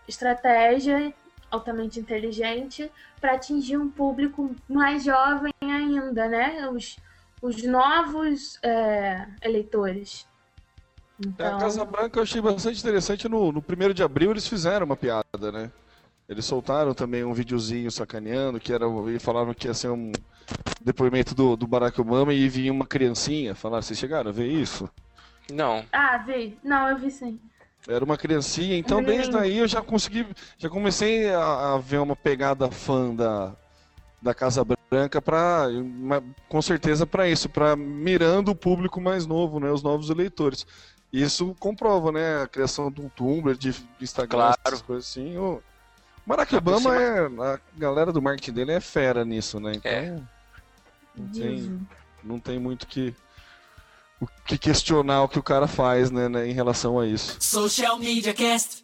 [SPEAKER 4] estratégia altamente inteligente para atingir um público mais jovem ainda, né? Os, os novos é, eleitores.
[SPEAKER 5] É,
[SPEAKER 4] Então,
[SPEAKER 5] A Casa Branca eu achei bastante interessante. No, no 1 de abril eles fizeram uma piada, né? Eles soltaram também um videozinho sacaneando, que era. E falavam que ia ser um depoimento do, do Barack Obama e vinha uma criancinha falar, vocês chegaram a ver isso?
[SPEAKER 3] Não.
[SPEAKER 4] Ah, vi. Não, eu vi sim.
[SPEAKER 5] Era uma criancinha, então desde aí eu já consegui, já comecei a, a ver uma pegada fã da, da Casa Branca para, com certeza para isso, para mirando o público mais novo, né, os novos eleitores. Isso comprova, né, a criação do Tumblr, de Instagram,
[SPEAKER 3] Claro.
[SPEAKER 5] essas coisas assim. O Barack Obama é, a galera do marketing dele é fera nisso, né? Então,
[SPEAKER 3] É.
[SPEAKER 5] não tem, não tem muito que o que questionar o que o cara faz, né, né, em relação a isso.
[SPEAKER 7] Social Media Cast.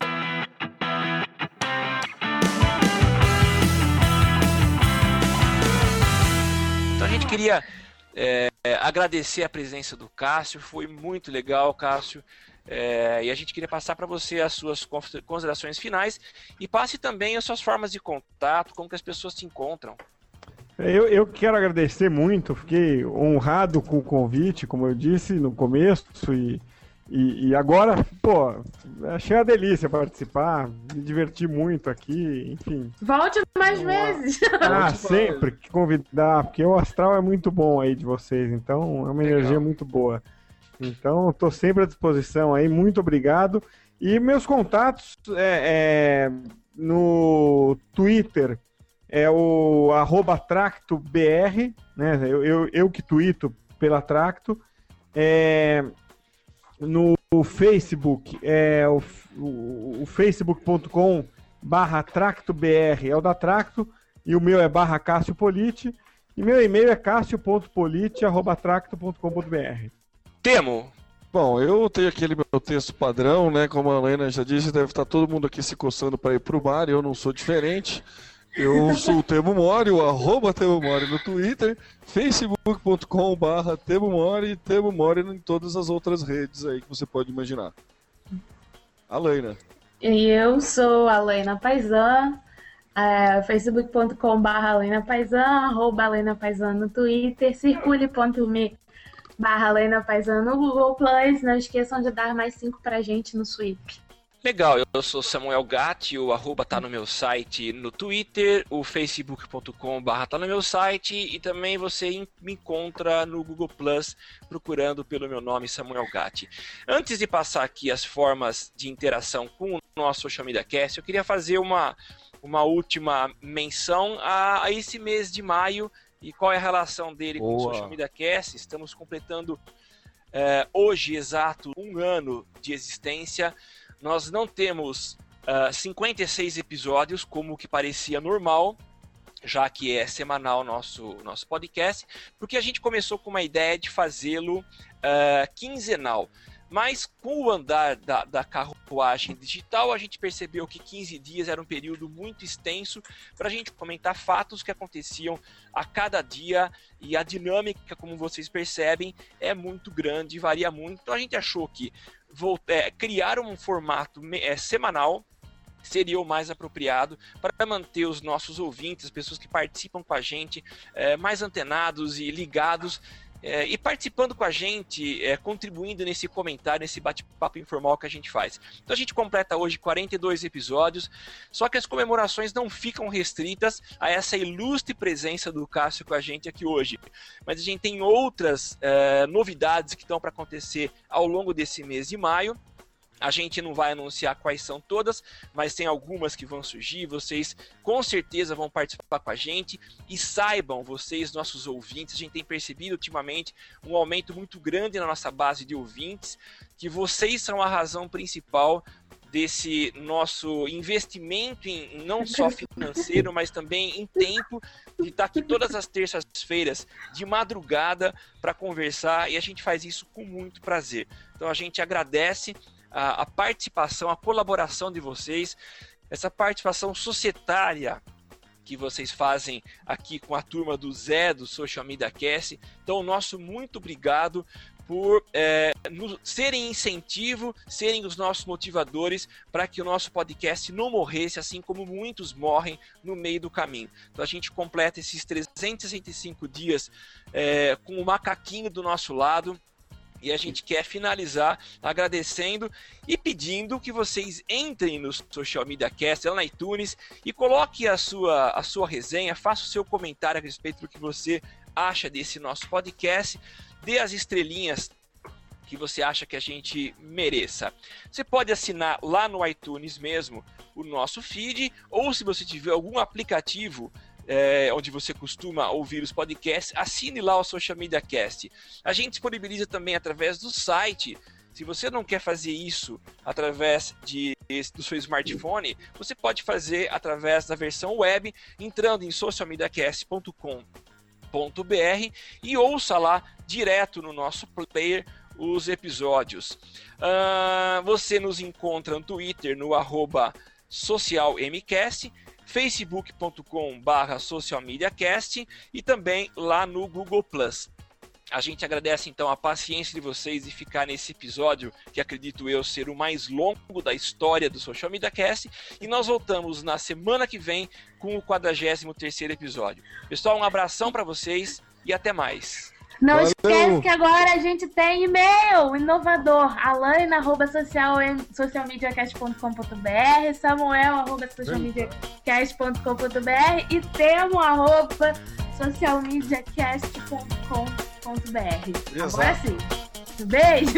[SPEAKER 3] Então a gente queria é, agradecer a presença do Cássio, foi muito legal, Cássio. É, e a gente queria passar para você as suas considerações finais e passe também as suas formas de contato, como que as pessoas te encontram.
[SPEAKER 6] Eu, eu quero agradecer muito, fiquei honrado com o convite, como eu disse no começo, e, e, e agora, pô, achei uma delícia participar, me diverti muito aqui, enfim.
[SPEAKER 4] Volte mais
[SPEAKER 6] lá.
[SPEAKER 4] vezes.
[SPEAKER 6] Ah,
[SPEAKER 5] Ótimo.
[SPEAKER 6] sempre que convidar, porque o astral é muito bom aí de vocês, então é uma
[SPEAKER 3] Legal.
[SPEAKER 6] energia muito boa. Então, estou sempre à disposição aí, muito obrigado. E meus contatos é, é, no Twitter é o arroba tractobr, né? Eu, eu, eu que tuito pela Tracto. É, no Facebook é o, o, o facebook.com barra tractobr é o da Tracto e o meu é barra Cássio Politi e meu e-mail é cássio.politi arroba tracto.com.br
[SPEAKER 3] Temo,
[SPEAKER 5] Bom, eu tenho aquele meu texto padrão, né? Como a Helena já disse, deve estar todo mundo aqui se coçando para ir pro bar, eu não sou diferente. Eu sou o Temo Mori, o arroba Temo Mori no Twitter, facebook.com barra Temo Mori e Temo Mori em todas as outras redes aí que você pode imaginar. A Leina.
[SPEAKER 4] E eu sou a Lena Paisan, é, facebook.com.br Lena Paisan, arroba Lena Paisan no Twitter, circule.me barra Lena Paisan no Google Plus. Não esqueçam de dar mais cinco pra gente no Sweep.
[SPEAKER 3] Legal, eu sou Samuel Gatti, o arroba tá no meu site no Twitter, o facebook.com barra tá no meu site e também você me encontra no Google Plus procurando pelo meu nome Samuel Gatti. Antes de passar aqui as formas de interação com o nosso Social Media Cast, eu queria fazer uma, uma última menção a, a esse mês de maio e qual é a relação dele com o
[SPEAKER 5] Boa.
[SPEAKER 3] Social Media Cast. Estamos completando eh, hoje exato um ano de existência. Nós não temos ah, 56 episódios, como que parecia normal. já que é semanal nosso, nosso podcast, porque a gente começou com uma ideia de fazê-lo uh, quinzenal. Mas com o andar da, da, carruagem digital, a gente percebeu que 15 dias era um período muito extenso para a gente comentar fatos que aconteciam a cada dia e a dinâmica, como vocês percebem, é muito grande, varia muito. Então a gente achou que é, criar um formato é, semanal seria o mais apropriado para manter os nossos ouvintes, as pessoas que participam com a gente, é, mais antenados e ligados é, e participando com a gente, é, contribuindo nesse comentário, nesse bate-papo informal que a gente faz. Então a gente completa hoje 42 episódios, só que as comemorações não ficam restritas a essa ilustre presença do Cássio com a gente aqui hoje. Mas a gente tem outras é, novidades que estão para acontecer ao longo desse mês de maio. A gente não vai anunciar quais são todas, mas tem algumas que vão surgir. Vocês com certeza vão participar com a gente. E saibam, vocês, nossos ouvintes, a gente tem percebido ultimamente um aumento muito grande na nossa base de ouvintes, que vocês são a razão principal desse nosso investimento em não só financeiro, mas também em tempo de estar aqui todas as terças-feiras de madrugada para conversar e a gente faz isso com muito prazer. Então a gente agradece a, a participação, a colaboração de vocês, essa participação societária que vocês fazem aqui com a turma do Zé do Social Media Cast. Então, nosso muito obrigado por é, nos, serem incentivo, serem os nossos motivadores para que o nosso podcast não morresse, assim como muitos morrem no meio do caminho. Então a gente completa esses 365 dias é, com o macaquinho do nosso lado, e a gente quer finalizar agradecendo e pedindo que vocês entrem no Social Media Cast, lá na iTunes, e coloque a sua, a sua resenha, faça o seu comentário a respeito do que você acha desse nosso podcast, dê as estrelinhas que você acha que a gente mereça. Você pode assinar lá no iTunes mesmo o nosso feed, ou se você tiver algum aplicativo é, onde você costuma ouvir os podcasts, assine lá o Social Media Cast. A gente disponibiliza também através do site. Se você não quer fazer isso através de, do seu smartphone, você pode fazer através da versão web, entrando em socialmediacast.com.br e ouça lá direto no nosso player os episódios. Uh, você nos encontra no Twitter no arroba socialmcast facebook.com barra socialmediacast e também lá no Google+. A gente agradece então a paciência de vocês de ficar nesse episódio, que acredito eu ser o mais longo da história do Social Media Cast, e nós voltamos na semana que vem com o 43 episódio. Pessoal, um abração para vocês e até mais.
[SPEAKER 4] Não Valeu. esquece que agora a gente tem e-mail inovador, alain.socialmediacast.com.br, samuel arroba socialmediacast.com.br e temo arroba socialmediacast.com.br. Agora sim. Beijo.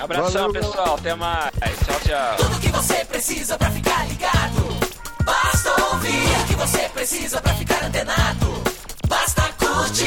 [SPEAKER 3] Abração, Valeu. pessoal. Até mais. Tchau, tchau.
[SPEAKER 2] Tudo que você precisa pra ficar ligado. Basta ouvir o que você precisa pra ficar antenado. Basta curtir.